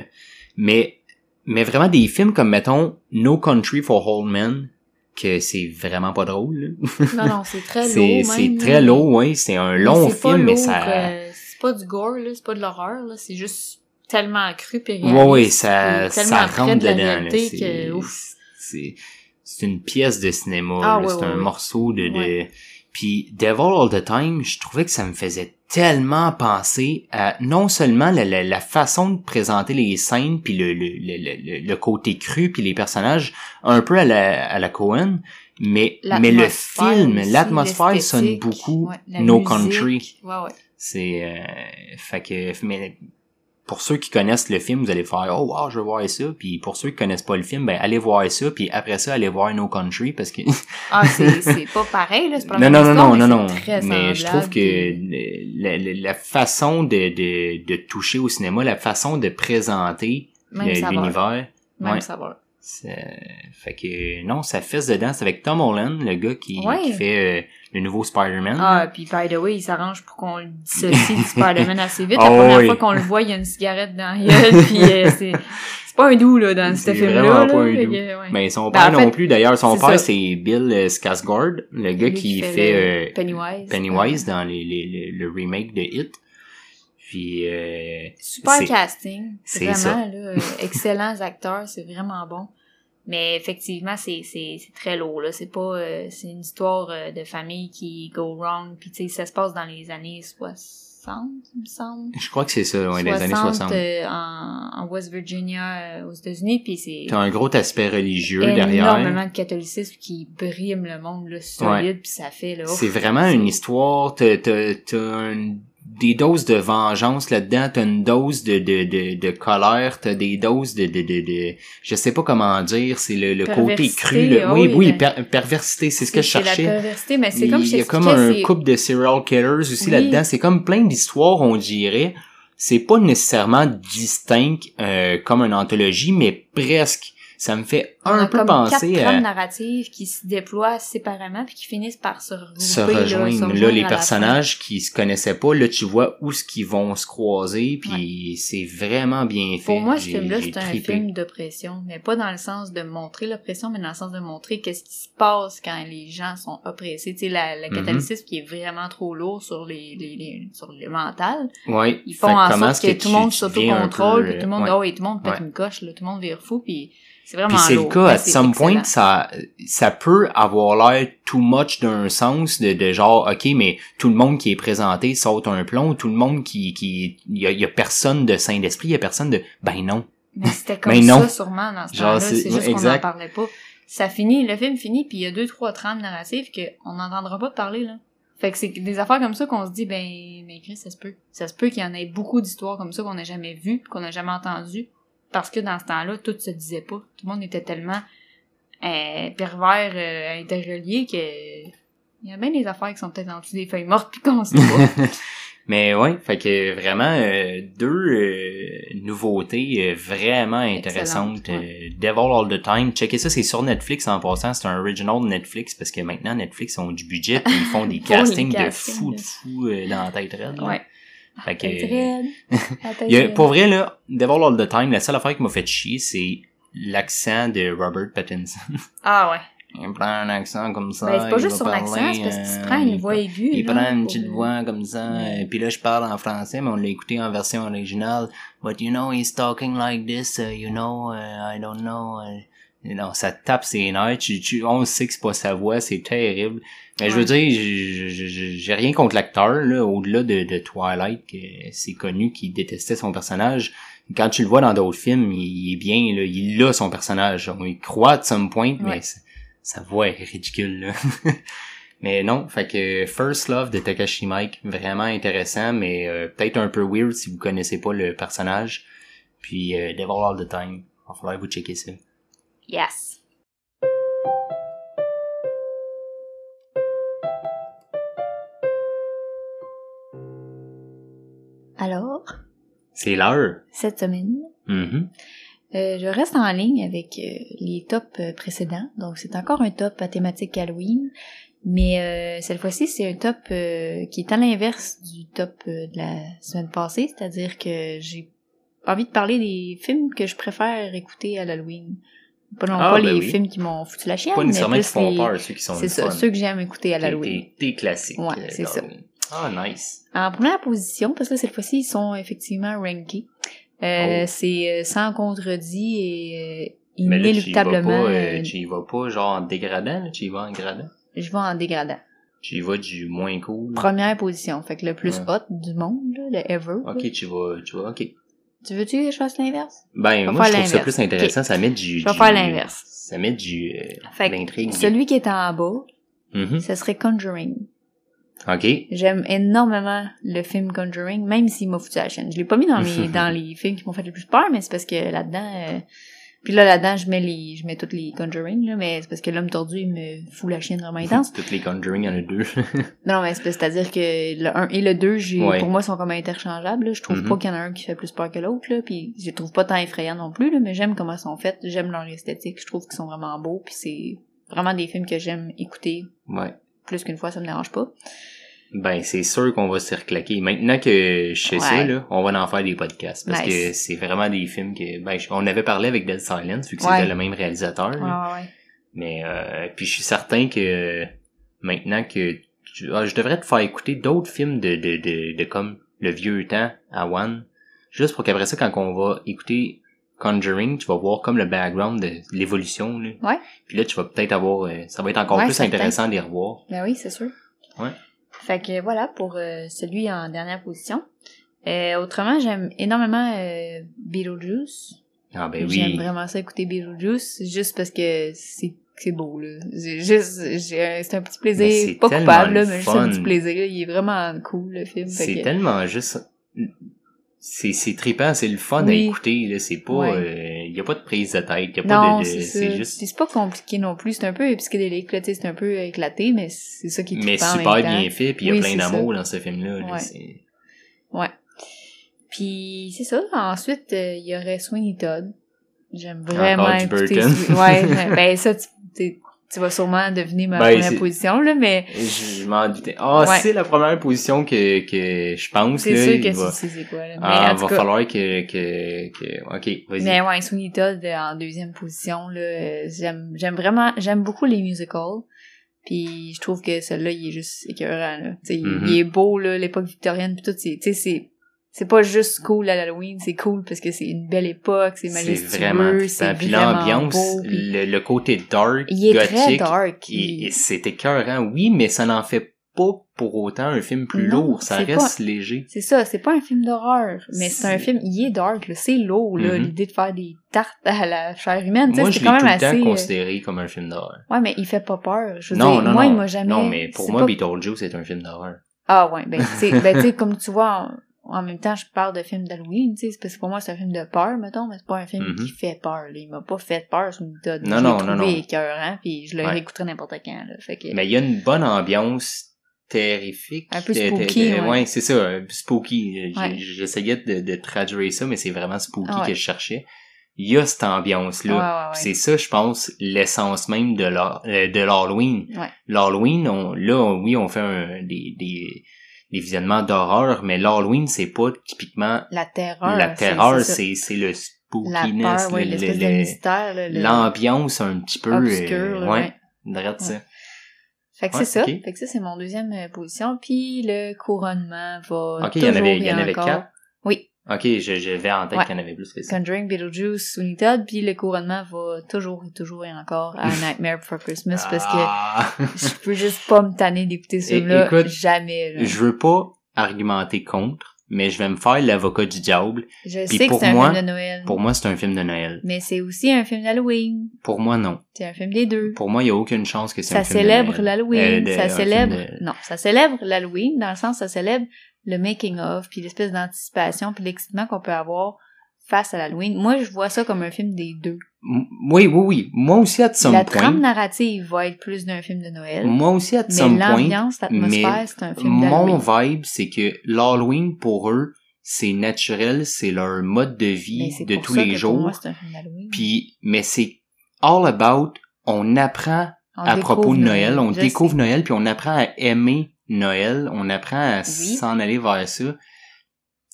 [SPEAKER 1] mais, mais vraiment des films comme, mettons, No Country for Old Men, que c'est vraiment pas drôle. là.
[SPEAKER 2] Non, non, c'est très lourd,
[SPEAKER 1] c'est très lourd, oui. C'est un long film, mais ça,
[SPEAKER 2] euh, c'est pas du gore, là. C'est pas de l'horreur, là. C'est juste tellement cru pis réaliste.
[SPEAKER 1] ouais, ouais, ça,
[SPEAKER 2] puis tellement
[SPEAKER 1] ça rentre
[SPEAKER 2] de la
[SPEAKER 1] dedans,
[SPEAKER 2] réalité
[SPEAKER 1] C'est,
[SPEAKER 2] que,
[SPEAKER 1] c'est, une pièce de cinéma,
[SPEAKER 2] Ah, ouais,
[SPEAKER 1] c'est un morceau de, de. Puis Devil All the Time, je trouvais que ça me faisait tellement penser à non seulement la, la, la façon de présenter les scènes puis le, le, le, le, le côté cru puis les personnages un peu à la, à la Cohen, mais mais le film, l'atmosphère sonne beaucoup
[SPEAKER 2] ouais,
[SPEAKER 1] No
[SPEAKER 2] musique.
[SPEAKER 1] Country.
[SPEAKER 2] Ouais, ouais.
[SPEAKER 1] C'est euh, fait que mais pour ceux qui connaissent le film, vous allez faire oh wow, je veux voir ça. Puis pour ceux qui connaissent pas le film, ben allez voir ça. Puis après ça, allez voir No Country parce que
[SPEAKER 2] Ah, c'est, c'est pas pareil, là. C'est pas
[SPEAKER 1] non, non, non, non, non,
[SPEAKER 2] mais
[SPEAKER 1] non.
[SPEAKER 2] très
[SPEAKER 1] Mais je trouve que la, la- la façon de, de, de toucher au cinéma, la façon de présenter l'univers,
[SPEAKER 2] Même
[SPEAKER 1] ouais.
[SPEAKER 2] saveur.
[SPEAKER 1] C'est- fait que non, ça fesse dedans. C'est avec Tom Holland, le gars qui,
[SPEAKER 2] Ouais.
[SPEAKER 1] qui fait euh, le nouveau Spider-Man.
[SPEAKER 2] Ah, puis by the way, il s'arrange pour qu'on le dissocie du Spider-Man assez vite.
[SPEAKER 1] Ah
[SPEAKER 2] la première
[SPEAKER 1] oui.
[SPEAKER 2] fois qu'on le voit, il y a une cigarette dans la gueule, puis euh, c'est, c'est pas un doux, là, dans ce
[SPEAKER 1] C'est
[SPEAKER 2] film-là.
[SPEAKER 1] vraiment
[SPEAKER 2] là,
[SPEAKER 1] pas un doux.
[SPEAKER 2] que, ouais.
[SPEAKER 1] Mais son
[SPEAKER 2] Ben,
[SPEAKER 1] père non plus. D'ailleurs, son père, c'est Bill euh, Skarsgård, le gars qui fait euh,
[SPEAKER 2] Pennywise.
[SPEAKER 1] Pennywise dans les, les, les- le remake de Hit. Puis euh,
[SPEAKER 2] Super casting.
[SPEAKER 1] c'est
[SPEAKER 2] Vraiment,
[SPEAKER 1] ça.
[SPEAKER 2] là, euh, excellents acteurs, c'est vraiment bon. Mais effectivement, c'est, c'est, très lourd, là. C'est pas, euh, c'est une histoire euh, de famille qui go wrong, puis tu sais, ça se passe dans les années 60, il me semble.
[SPEAKER 1] je crois que c'est ça, ouais, des années 60.
[SPEAKER 2] euh, en, en West Virginia, aux États-Unis, puis c'est
[SPEAKER 1] T'as un gros aspect religieux derrière.
[SPEAKER 2] énormément de catholicisme qui brime le monde là, solide, puis ça fait là.
[SPEAKER 1] C'est vraiment une histoire, t'as, t'as, t'as un- des doses de vengeance là-dedans, t'as une dose de, de, de, de colère, t'as des doses de, de, de, de, je sais pas comment dire, c'est le, le côté cru, le-
[SPEAKER 2] ah
[SPEAKER 1] oui,
[SPEAKER 2] oui,
[SPEAKER 1] per- perversité, c'est ce que je cherchais.
[SPEAKER 2] la perversité, mais c'est comme
[SPEAKER 1] Il y a comme un couple de serial killers aussi
[SPEAKER 2] Oui.
[SPEAKER 1] là-dedans. C'est comme plein d'histoires, on dirait. C'est pas nécessairement distinct euh, comme une anthologie, mais presque. Ça me fait
[SPEAKER 2] on
[SPEAKER 1] un
[SPEAKER 2] a
[SPEAKER 1] peu
[SPEAKER 2] comme
[SPEAKER 1] penser
[SPEAKER 2] quatre
[SPEAKER 1] à
[SPEAKER 2] trames narratives qui se déploient séparément puis qui finissent par se regrouper.
[SPEAKER 1] se
[SPEAKER 2] là, se
[SPEAKER 1] rejoindre. Là, les
[SPEAKER 2] la
[SPEAKER 1] personnages qui se connaissaient pas, là, tu vois où ce qu'ils vont se croiser, puis c'est vraiment bien fait.
[SPEAKER 2] Pour moi, ce film-là, c'est un film d'oppression, mais pas dans le sens de montrer l'oppression, mais dans le sens de montrer qu'est-ce qui se passe quand les gens sont oppressés. Tu sais, la, le
[SPEAKER 1] Mhm.
[SPEAKER 2] qui est vraiment trop lourd sur les, les, les- sur le mental.
[SPEAKER 1] Ouais.
[SPEAKER 2] Ils
[SPEAKER 1] Fait
[SPEAKER 2] font
[SPEAKER 1] que
[SPEAKER 2] en sorte que, tout le monde s'autocontrôle, tout le monde,
[SPEAKER 1] ouais.
[SPEAKER 2] oh, oui, tout le monde pète une coche, là, tout le monde vire fou, puis c'est vraiment
[SPEAKER 1] Puis c'est le cas,
[SPEAKER 2] mais
[SPEAKER 1] à some
[SPEAKER 2] excellent.
[SPEAKER 1] point, ça, ça peut avoir l'air too much d'un sens de, de genre, ok, mais tout le monde qui est présenté saute un plomb, tout le monde qui, qui, il y a, y a personne de saint d'esprit, il y a personne de, ben non.
[SPEAKER 2] Mais c'était comme
[SPEAKER 1] non.
[SPEAKER 2] ça sûrement dans ce
[SPEAKER 1] Genre,
[SPEAKER 2] temps-là,
[SPEAKER 1] c'est-
[SPEAKER 2] juste qu'on n'en parlait pas. Ça finit, le film finit, puis il y a deux, trois trames narratives qu'on n'entendra pas parler, là. Fait que c'est des affaires comme ça qu'on se dit, ben, mais Chris, ça se peut. Ça se peut qu'il y en ait beaucoup d'histoires comme ça qu'on n'a jamais vues, qu'on n'a jamais entendues. Parce que dans ce temps-là, tout se disait pas. Tout le monde était tellement euh, pervers, euh, interrelié que Il y a bien des affaires qui sont peut-être en dessous des feuilles mortes pis qu'on sait pas.
[SPEAKER 1] Mais ouais, fait que vraiment euh, deux euh, nouveautés euh, vraiment intéressantes. Devil All the Time, checkez ça, c'est sur Netflix en passant, c'est un original Netflix parce que maintenant Netflix ont du budget puis ils font des castings de fou de fou dans la tête raide.
[SPEAKER 2] ouais.
[SPEAKER 1] Fait que,
[SPEAKER 2] La tête raide. La tête
[SPEAKER 1] il y a-
[SPEAKER 2] raide.
[SPEAKER 1] pour vrai là, Devil All the Time, la seule affaire qui m'a fait chier, c'est l'accent de Robert Pattinson.
[SPEAKER 2] Ah ouais.
[SPEAKER 1] il prend un accent comme ça.
[SPEAKER 2] Ben, c'est pas juste l'accent,
[SPEAKER 1] parler,
[SPEAKER 2] c'est parce qu'il
[SPEAKER 1] euh,
[SPEAKER 2] prend une voix aiguë.
[SPEAKER 1] il prend une petite voix comme ça, et puis là je parle en français, mais on l'a écouté en version originale. But you know, he's talking like this, uh, you know, uh, I don't know. uh, you know, ça tape ses nerfs, tu, tu, on sait que c'est pas sa voix, c'est terrible. Mais je veux dire, j'ai- rien contre l'acteur, là, au-delà de, de Twilight, que c'est connu qu'il détestait son personnage. Quand tu le vois dans d'autres films, il, il est bien, là, il a son personnage. On y croit de some point, mais
[SPEAKER 2] Ouais.
[SPEAKER 1] sa- sa voix est ridicule, là. Mais non, fait que First Love de Takashi Mike, vraiment intéressant, mais euh, peut-être un peu weird si vous connaissez pas le personnage. Puis euh, Devil All the Time, il va falloir vous checker ça.
[SPEAKER 2] Yes.
[SPEAKER 1] C'est l'heure.
[SPEAKER 2] cette semaine,
[SPEAKER 1] Mhm.
[SPEAKER 2] euh, je reste en ligne avec euh, les tops euh, précédents. Donc, c'est encore un top à thématique Halloween. Mais cette fois-ci, c'est un top qui est à l'inverse du top de la semaine passée. C'est-à-dire que j'ai envie de parler des films que je préfère écouter à l'Halloween. Pas non
[SPEAKER 1] Ah,
[SPEAKER 2] pas
[SPEAKER 1] ben
[SPEAKER 2] les
[SPEAKER 1] oui.
[SPEAKER 2] films qui m'ont foutu la chienne,
[SPEAKER 1] Pas
[SPEAKER 2] mais
[SPEAKER 1] nécessairement qui
[SPEAKER 2] plus
[SPEAKER 1] font
[SPEAKER 2] les-
[SPEAKER 1] peur, ceux qui sont
[SPEAKER 2] C'est ceux que j'aime écouter à l'Halloween.
[SPEAKER 1] tes- tes classiques.
[SPEAKER 2] Ouais, c'est ça.
[SPEAKER 1] Ah, nice.
[SPEAKER 2] En première position, parce que là, cette fois-ci, ils sont effectivement rankés. Euh,
[SPEAKER 1] Oh.
[SPEAKER 2] C'est euh, sans contredit et euh,
[SPEAKER 1] Mais là, tu y vas
[SPEAKER 2] inéluctablement.
[SPEAKER 1] pas, euh,
[SPEAKER 2] euh,
[SPEAKER 1] vas pas genre en dégradant, là, tu y vas en gradant?
[SPEAKER 2] je vais en dégradant.
[SPEAKER 1] Tu y vas du moins cool.
[SPEAKER 2] Première position, fait que le plus
[SPEAKER 1] Ouais.
[SPEAKER 2] hot du monde, là, le ever. là.
[SPEAKER 1] Ok, tu vas, tu vas, ok.
[SPEAKER 2] Tu veux-tu que je fasse l'inverse?
[SPEAKER 1] Ben, moi, je trouve ça plus intéressant, ça met du...
[SPEAKER 2] Je vais
[SPEAKER 1] du-
[SPEAKER 2] faire l'inverse.
[SPEAKER 1] Ça met du, euh,
[SPEAKER 2] Fait que celui qui est en bas,
[SPEAKER 1] Mhm.
[SPEAKER 2] ce serait Conjuring.
[SPEAKER 1] Ok.
[SPEAKER 2] J'aime énormément le film Conjuring, même s'il m'a foutu à la chaîne. Je l'ai pas mis dans les, dans les films qui m'ont fait le plus peur, mais c'est parce que là-dedans, euh, puis là, là-dedans, je mets les, je mets toutes les Conjuring, là, mais c'est parce que l'homme tordu, il me fout la chienne vraiment intense.
[SPEAKER 1] Toutes les Conjuring, il y en a deux.
[SPEAKER 2] non, mais c'est c'est-à-dire que le 1 et le 2, j'ai,
[SPEAKER 1] Ouais.
[SPEAKER 2] pour moi, sont comme interchangeables, là. Je trouve
[SPEAKER 1] Mhm.
[SPEAKER 2] pas qu'il y en a un qui fait plus peur que l'autre, là, puis je les trouve pas tant effrayants non plus, là, mais j'aime comment ils sont faits, j'aime leur esthétique, je trouve qu'ils sont vraiment beaux, puis c'est vraiment des films que j'aime écouter
[SPEAKER 1] ouais.
[SPEAKER 2] Plus qu'une fois, ça me dérange pas.
[SPEAKER 1] Ben, c'est sûr qu'on va se reclaquer. Maintenant que je sais ça, là, on va en faire des podcasts. Parce
[SPEAKER 2] Nice.
[SPEAKER 1] que c'est vraiment des films que, ben, on avait parlé avec Dead Silence, vu que
[SPEAKER 2] Ouais.
[SPEAKER 1] c'était le même réalisateur.
[SPEAKER 2] Ouais.
[SPEAKER 1] Mais, euh, puis je suis certain que, maintenant que, tu- ah, je devrais te faire écouter d'autres films de, de, de, de comme le vieux temps à One. Juste pour qu'après ça, quand on va écouter Conjuring, tu vas voir comme le background de l'évolution, là.
[SPEAKER 2] Ouais.
[SPEAKER 1] Puis là, tu vas peut-être avoir, euh, ça va être encore
[SPEAKER 2] Ouais,
[SPEAKER 1] plus intéressant de les revoir.
[SPEAKER 2] Ben oui, c'est sûr.
[SPEAKER 1] Ouais.
[SPEAKER 2] Fait que voilà pour euh, celui en dernière position. Euh, autrement, j'aime énormément euh, Beetlejuice.
[SPEAKER 1] Ah, ben
[SPEAKER 2] J'aime
[SPEAKER 1] oui.
[SPEAKER 2] vraiment ça écouter Beetlejuice, juste parce que c'est c'est beau là. J'ai juste j'ai c'est un petit plaisir,
[SPEAKER 1] Mais c'est
[SPEAKER 2] pas coupable là, mais juste un petit plaisir. Il est vraiment cool le film.
[SPEAKER 1] C'est
[SPEAKER 2] que-
[SPEAKER 1] tellement juste, c'est, c'est trippant, c'est le fun à
[SPEAKER 2] Oui.
[SPEAKER 1] écouter, là. C'est pas,
[SPEAKER 2] Ouais.
[SPEAKER 1] euh, y a pas de prise de tête, y a pas
[SPEAKER 2] Non,
[SPEAKER 1] de, de-
[SPEAKER 2] c'est
[SPEAKER 1] juste,
[SPEAKER 2] C'est pas compliqué non plus. C'est un peu psychédélique, là, c'est un peu éclaté, mais c'est ça qui est
[SPEAKER 1] mais super bien fait, puis y a plein d'amour dans ce film-là, là.
[SPEAKER 2] Ouais. Ouais. Puis c'est ça. Ensuite, euh, il y aurait Sweeney Todd. J'aime vraiment
[SPEAKER 1] Encore du Burton.
[SPEAKER 2] Ouais, ben ça, tu, tu vas sûrement deviner ma
[SPEAKER 1] Ben,
[SPEAKER 2] première position, là, mais
[SPEAKER 1] Je, je m'en doutais. Ah,
[SPEAKER 2] Ouais.
[SPEAKER 1] c'est la première position que, que je pense,
[SPEAKER 2] c'est sûr que
[SPEAKER 1] va,
[SPEAKER 2] c'est quoi, là. Mais
[SPEAKER 1] ah,
[SPEAKER 2] en tout
[SPEAKER 1] va
[SPEAKER 2] cas,
[SPEAKER 1] falloir que, que, que, ok, vas-y.
[SPEAKER 2] mais ouais, Sweeney Todd euh, en deuxième position, là, j'aime, j'aime vraiment, j'aime beaucoup les musicals. Puis je trouve que celui-là, il est juste écœurant, là. Il-
[SPEAKER 1] Mhm.
[SPEAKER 2] il est beau, là, l'époque victorienne, pis tout, c'est, tu sais, c'est, c'est pas juste cool à l'Halloween, c'est cool parce que c'est une belle époque, c'est
[SPEAKER 1] c'est
[SPEAKER 2] majestueux,
[SPEAKER 1] vraiment
[SPEAKER 2] c'est
[SPEAKER 1] trippant. Puis
[SPEAKER 2] vraiment
[SPEAKER 1] l'ambiance,
[SPEAKER 2] puis
[SPEAKER 1] le, le côté dark,
[SPEAKER 2] il est
[SPEAKER 1] gothique,
[SPEAKER 2] très dark. il-
[SPEAKER 1] c'est écœurant, oui, mais ça n'en fait pas pour autant un film plus
[SPEAKER 2] Non,
[SPEAKER 1] lourd. Ça
[SPEAKER 2] c'est
[SPEAKER 1] reste léger.
[SPEAKER 2] C'est ça, c'est pas un film d'horreur, mais c'est un
[SPEAKER 1] C'est-
[SPEAKER 2] film, il est dark, là, c'est lourd, là,
[SPEAKER 1] Mhm.
[SPEAKER 2] l'idée de faire des tartes à la chair humaine,
[SPEAKER 1] Moi, je
[SPEAKER 2] c'est quand
[SPEAKER 1] tout
[SPEAKER 2] même
[SPEAKER 1] le temps
[SPEAKER 2] assez... euh,
[SPEAKER 1] considéré comme un film d'horreur.
[SPEAKER 2] Ouais, mais il fait pas peur, je veux
[SPEAKER 1] Non,
[SPEAKER 2] dire,
[SPEAKER 1] non,
[SPEAKER 2] moi, il m'a jamais...
[SPEAKER 1] Non, mais pour
[SPEAKER 2] c'est
[SPEAKER 1] moi,
[SPEAKER 2] pas-
[SPEAKER 1] Beetlejuice est un film d'horreur.
[SPEAKER 2] Ah ouais, ben, c'est, ben, tu sais, comme tu vois, en même temps, je parle de film d'Halloween, tu sais, parce que pour moi, c'est un film de peur, mettons, mais c'est pas un film
[SPEAKER 1] Mhm.
[SPEAKER 2] qui fait peur, là. Il m'a pas fait peur une méthode.
[SPEAKER 1] Non,
[SPEAKER 2] je
[SPEAKER 1] non,
[SPEAKER 2] l'ai
[SPEAKER 1] non,
[SPEAKER 2] trouvé
[SPEAKER 1] non.
[SPEAKER 2] écœurant, puis je le
[SPEAKER 1] Ouais.
[SPEAKER 2] réécouterai n'importe quand, là. Fait que...
[SPEAKER 1] Mais il y a une bonne ambiance terrifique.
[SPEAKER 2] Un peu
[SPEAKER 1] de- de-
[SPEAKER 2] spooky,
[SPEAKER 1] de-
[SPEAKER 2] ouais.
[SPEAKER 1] c'est ça, spooky.
[SPEAKER 2] Ouais.
[SPEAKER 1] J'essayais de, traduire ça, mais c'est vraiment spooky
[SPEAKER 2] Ah
[SPEAKER 1] que je cherchais. Il y a cette ambiance-là. C'est ça, je pense, l'essence même de euh, de l'Halloween. L'Halloween, on, là, on- oui, on fait un- des, des, des visionnements d'horreur, mais l'Halloween, c'est pas typiquement
[SPEAKER 2] La terreur.
[SPEAKER 1] la terreur,
[SPEAKER 2] c'est
[SPEAKER 1] le spookiness,
[SPEAKER 2] ouais,
[SPEAKER 1] le- le- l'ambiance un petit peu
[SPEAKER 2] obscur,
[SPEAKER 1] euh, ouais,
[SPEAKER 2] ouais.
[SPEAKER 1] ça.
[SPEAKER 2] Fait que
[SPEAKER 1] Ouais,
[SPEAKER 2] c'est ça. Fait que ça, c'est mon deuxième euh, position. Puis le couronnement va
[SPEAKER 1] Ok, il y en avait- il y en avait quatre?
[SPEAKER 2] Oui.
[SPEAKER 1] Ok, je, je vais en tête
[SPEAKER 2] Ouais.
[SPEAKER 1] qu'il y en avait plus que ça.
[SPEAKER 2] Conjuring, Beetlejuice, Todd, puis le couronnement va toujours et toujours et encore à Nightmare Before Christmas parce que
[SPEAKER 1] Ah.
[SPEAKER 2] je peux juste pas me tanner d'écouter ce film-là. Jamais, là.
[SPEAKER 1] je veux pas argumenter contre, mais je vais me faire l'avocat du diable.
[SPEAKER 2] Je
[SPEAKER 1] puis
[SPEAKER 2] sais que
[SPEAKER 1] pour
[SPEAKER 2] c'est un
[SPEAKER 1] moi-
[SPEAKER 2] film de Noël.
[SPEAKER 1] Pour moi, c'est un film de Noël.
[SPEAKER 2] Mais c'est aussi un film d'Halloween.
[SPEAKER 1] Pour moi, non.
[SPEAKER 2] C'est un film des deux.
[SPEAKER 1] Pour moi, il y a aucune chance que c'est
[SPEAKER 2] Ça
[SPEAKER 1] un film
[SPEAKER 2] célèbre
[SPEAKER 1] de Noël.
[SPEAKER 2] l'Halloween.
[SPEAKER 1] Euh,
[SPEAKER 2] ça célèbre.
[SPEAKER 1] film de-
[SPEAKER 2] Non, ça célèbre l'Halloween dans le sens ça célèbre le making of puis l'espèce d'anticipation puis l'excitement qu'on peut avoir face à l'Halloween. Moi, je vois ça comme un film des deux.
[SPEAKER 1] Oui, oui, oui. Moi aussi, à some
[SPEAKER 2] La
[SPEAKER 1] point.
[SPEAKER 2] trame narrative va être plus d'un film de Noël.
[SPEAKER 1] Moi aussi, à
[SPEAKER 2] mais
[SPEAKER 1] some point.
[SPEAKER 2] l'ambiance, l'atmosphère,
[SPEAKER 1] mais
[SPEAKER 2] c'est un film
[SPEAKER 1] Mon vibe, c'est que l'Halloween, pour eux, c'est naturel, c'est leur mode de
[SPEAKER 2] Mais
[SPEAKER 1] vie de tous les jours.
[SPEAKER 2] Pour moi, c'est un film.
[SPEAKER 1] Puis, mais c'est all about, on apprend
[SPEAKER 2] On
[SPEAKER 1] à propos de Noël, on découvre
[SPEAKER 2] sais.
[SPEAKER 1] Noël, puis on apprend à aimer Noël, on apprend à
[SPEAKER 2] Oui.
[SPEAKER 1] s'en aller vers ça.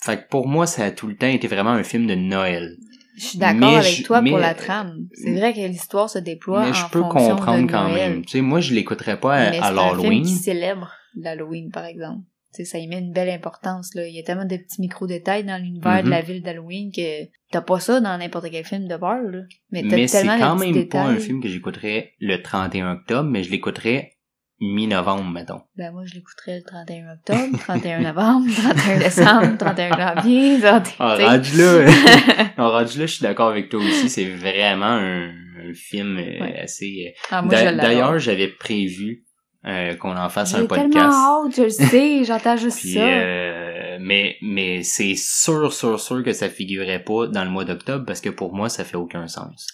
[SPEAKER 1] Fait que pour moi, ça a tout le temps été vraiment un film de Noël.
[SPEAKER 2] Je suis d'accord avec toi
[SPEAKER 1] mais-
[SPEAKER 2] pour la trame. C'est vrai que l'histoire se déploie
[SPEAKER 1] Mais
[SPEAKER 2] en
[SPEAKER 1] je peux
[SPEAKER 2] fonction
[SPEAKER 1] comprendre
[SPEAKER 2] de
[SPEAKER 1] quand
[SPEAKER 2] Noël.
[SPEAKER 1] même. Tu sais, moi, je l'écouterais pas à,
[SPEAKER 2] Mais
[SPEAKER 1] à
[SPEAKER 2] c'est un film
[SPEAKER 1] l'Halloween.
[SPEAKER 2] qui célèbre l'Halloween, par exemple. Tu sais, ça y met une belle importance, là. Il y a tellement de petits micro-détails dans l'univers
[SPEAKER 1] Mhm.
[SPEAKER 2] de la ville d'Halloween que t'as pas ça dans n'importe quel film de peur, là. Mais
[SPEAKER 1] Mais c'est quand même pas un film que j'écouterais le 31 octobre, mais je l'écouterais mi-novembre, mettons.
[SPEAKER 2] Ben, moi, je l'écouterais le 31 octobre, 31 novembre, 31 décembre, 31 janvier, 31...
[SPEAKER 1] Ah,
[SPEAKER 2] tu sais.
[SPEAKER 1] rendu là, non, rendu là, je suis d'accord avec toi aussi. C'est vraiment un, un film euh,
[SPEAKER 2] Ouais.
[SPEAKER 1] assez. euh,
[SPEAKER 2] Ah.
[SPEAKER 1] D'ailleurs, j'avais prévu euh, qu'on en fasse un
[SPEAKER 2] J'ai
[SPEAKER 1] podcast.
[SPEAKER 2] tellement hâte, je le sais, j'entends juste
[SPEAKER 1] Puis,
[SPEAKER 2] ça.
[SPEAKER 1] euh, mais mais c'est sûr, sûr, sûr que ça figurait pas dans le mois d'octobre parce que pour moi, ça fait aucun sens.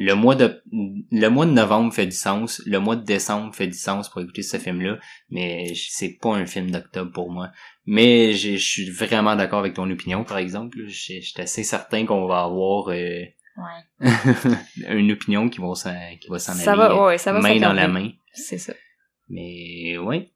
[SPEAKER 1] Le mois de le mois de novembre fait du sens, le mois de décembre fait du sens pour écouter ce film-là, mais c'est pas un film d'octobre pour moi. Mais je suis vraiment d'accord avec ton opinion, par exemple. Je suis assez certain qu'on va avoir euh,
[SPEAKER 2] Ouais.
[SPEAKER 1] une opinion qui va s'en qui va s'en aller
[SPEAKER 2] va, ouais, ça va
[SPEAKER 1] main dans la main.
[SPEAKER 2] C'est ça.
[SPEAKER 1] Mais ouais,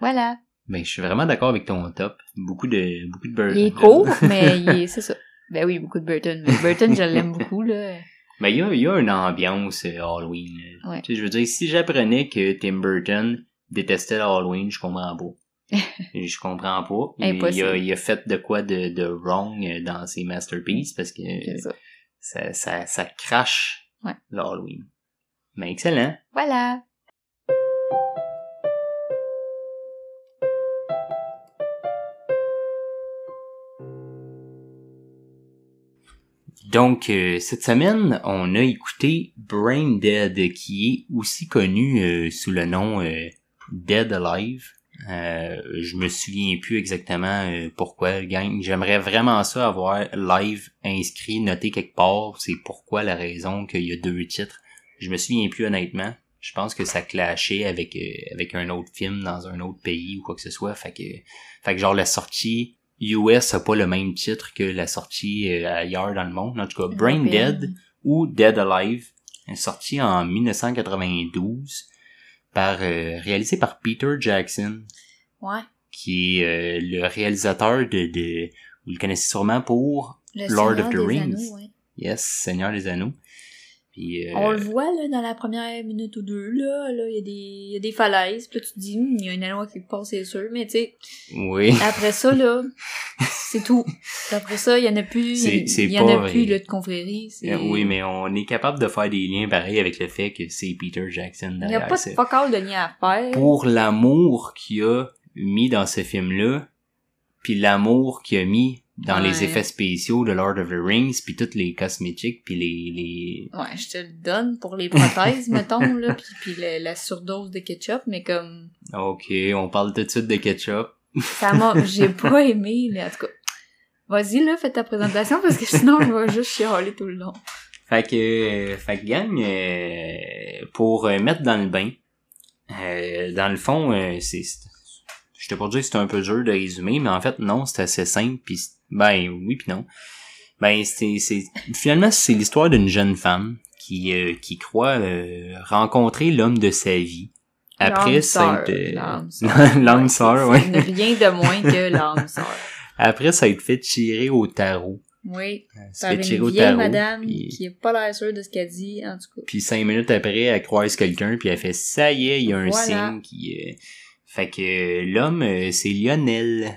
[SPEAKER 2] Voilà.
[SPEAKER 1] mais je suis vraiment d'accord avec ton top. Beaucoup de beaucoup de beurre.
[SPEAKER 2] Il est court, mais il est, c'est ça. Ben oui, beaucoup de Burton. Mais Burton, je l'aime beaucoup, là.
[SPEAKER 1] Mais il y a, y a une ambiance euh, Halloween.
[SPEAKER 2] Ouais.
[SPEAKER 1] Tu sais, je veux dire, si j'apprenais que Tim Burton détestait l'Halloween, je comprends pas. je comprends pas. Il, a, il a fait de quoi de, de wrong euh, dans ses masterpieces parce que
[SPEAKER 2] ça.
[SPEAKER 1] ça, ça, ça crache
[SPEAKER 2] Ouais.
[SPEAKER 1] l'Halloween. Mais excellent.
[SPEAKER 2] Voilà.
[SPEAKER 1] Donc, euh, cette semaine, on a écouté Brain Dead, qui est aussi connu euh, sous le nom euh, Dead Alive. Euh, je me souviens plus exactement pourquoi, gang. J'aimerais vraiment ça avoir live inscrit, noté quelque part. C'est pourquoi la raison qu'il y a deux titres. Je me souviens plus honnêtement. Je pense que ça clashait avec avec un autre film dans un autre pays ou quoi que ce soit. Fait que, fait que genre la sortie US a pas le même titre que la sortie euh, ailleurs dans le monde. En tout cas, Brain. Dead ou Dead Alive est sorti en 1992 par euh, réalisé par Peter Jackson
[SPEAKER 2] Ouais.
[SPEAKER 1] qui est euh, le réalisateur de, de vous le connaissez sûrement pour
[SPEAKER 2] Le
[SPEAKER 1] Lord
[SPEAKER 2] Seigneur
[SPEAKER 1] of the Rings.
[SPEAKER 2] Anneaux, ouais.
[SPEAKER 1] Yes Seigneur des Anneaux. Puis, euh,
[SPEAKER 2] On le voit, là, dans la première minute ou deux, là, là, il y a des, il y a des falaises, puis là, tu te dis, Hum, il y a un anneau quelque part, c'est sûr, mais tu sais,
[SPEAKER 1] oui.
[SPEAKER 2] après ça, là, c'est tout. Après ça, il y en a plus, il y, en a plus, là, de confrérie.
[SPEAKER 1] Euh, oui, mais on est capable de faire des liens pareils avec le fait que c'est Peter Jackson
[SPEAKER 2] Il n'y a pas de de lien à faire.
[SPEAKER 1] Pour l'amour qu'il a mis dans ce film-là, puis l'amour qu'il a mis dans
[SPEAKER 2] Ouais.
[SPEAKER 1] les effets spéciaux de Lord of the Rings, puis toutes les cosmétiques, puis les, les...
[SPEAKER 2] Ouais, je te le donne pour les prothèses, mettons, là, puis, puis la, la surdose de ketchup, mais comme,
[SPEAKER 1] Ok, on parle tout de suite de ketchup.
[SPEAKER 2] ça m'a, j'ai pas aimé, mais en tout cas, Vas-y, là, fais ta présentation, parce que sinon, on va juste chialer tout le long.
[SPEAKER 1] Fait que, euh, fait que gang, euh, pour euh, mettre dans le bain, euh, dans le fond, euh, c'est, je t'ai pas dire que c'était un peu dur de résumer, mais en fait, non, c'est assez simple, puis ben oui puis non. Ben, c'est, c'est, finalement, c'est l'histoire d'une jeune femme qui, euh, qui croit euh, rencontrer l'homme de sa vie. Après, ça
[SPEAKER 2] sœur, l'âme sœur. c'est Rien de moins que l'âme sœur.
[SPEAKER 1] Après, ça a été fait tirer au tarot.
[SPEAKER 2] Oui.
[SPEAKER 1] Ça fait tirer
[SPEAKER 2] une
[SPEAKER 1] au
[SPEAKER 2] vieille
[SPEAKER 1] tarot.
[SPEAKER 2] madame
[SPEAKER 1] puis-
[SPEAKER 2] qui est pas l'air sûre de ce qu'elle dit, en tout cas.
[SPEAKER 1] Puis cinq minutes après, elle croise quelqu'un, puis elle fait ça y est, il y a un
[SPEAKER 2] Voilà.
[SPEAKER 1] signe qui. euh, Fait que euh, l'homme, euh, c'est Lionel.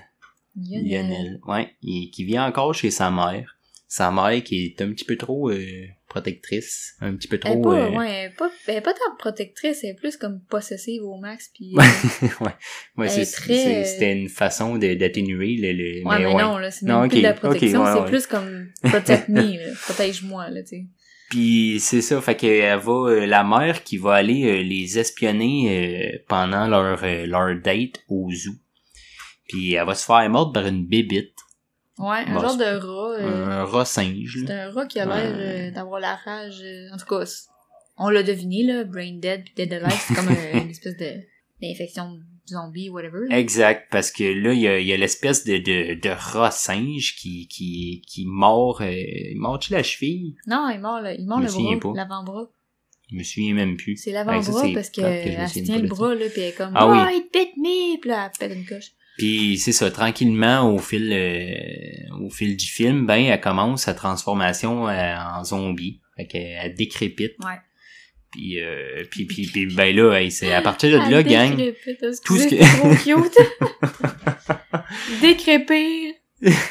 [SPEAKER 2] Lionel.
[SPEAKER 1] Lionel, ouais, et qui vit encore chez sa mère. Sa mère qui est un petit peu trop euh, protectrice, un petit peu
[SPEAKER 2] Elle est
[SPEAKER 1] trop.
[SPEAKER 2] pas,
[SPEAKER 1] euh,
[SPEAKER 2] ouais, elle est pas, elle est pas tant protectrice, elle est plus comme possessive au max, puis...
[SPEAKER 1] ouais,
[SPEAKER 2] euh,
[SPEAKER 1] ouais, ouais,
[SPEAKER 2] Elle très, euh,
[SPEAKER 1] c'était une façon d'atténuer le. le
[SPEAKER 2] ouais, mais,
[SPEAKER 1] ouais.
[SPEAKER 2] non, là, c'est
[SPEAKER 1] Non,
[SPEAKER 2] même plus de la protection,
[SPEAKER 1] ouais,
[SPEAKER 2] c'est plus comme protect me, protège-moi, là, tu sais.
[SPEAKER 1] Puis c'est ça, fait qu'elle va euh, la mère qui va aller euh, les espionner euh, pendant leur leur date au zoo. Puis elle va se faire mordre par une bébite,
[SPEAKER 2] Ouais, un
[SPEAKER 1] Bon,
[SPEAKER 2] genre de rat, euh,
[SPEAKER 1] un rat singe.
[SPEAKER 2] c'est un rat qui a l'air euh, d'avoir la rage, euh, en tout cas, on l'a deviné, là, brain dead pis dead alive, c'est comme un- une espèce d'infection zombie, whatever.
[SPEAKER 1] Exact, parce que là, il y a, il y a l'espèce de, de, de rat singe qui, qui, qui mord, euh, il mord-tu la cheville?
[SPEAKER 2] Non, il mord le, il mord le bras, l'avant-bras.
[SPEAKER 1] Je me souviens même plus.
[SPEAKER 2] C'est
[SPEAKER 1] ça,
[SPEAKER 2] l'avant-bras parce que, elle se tient le bras, là, pis elle est comme,
[SPEAKER 1] Ah
[SPEAKER 2] oh,
[SPEAKER 1] oui.
[SPEAKER 2] il bit me! Pis là, elle pète une coche.
[SPEAKER 1] Puis c'est ça, tranquillement, au fil euh, au fil du film, ben elle commence sa transformation euh, en zombie. Fait qu'elle elle décrépite.
[SPEAKER 2] Ouais.
[SPEAKER 1] Puis, euh, puis, puis, puis, ben là, hey, c'est à partir de là, gang.
[SPEAKER 2] décrépite,
[SPEAKER 1] tout ce que-
[SPEAKER 2] c'est trop cute. Décrépir,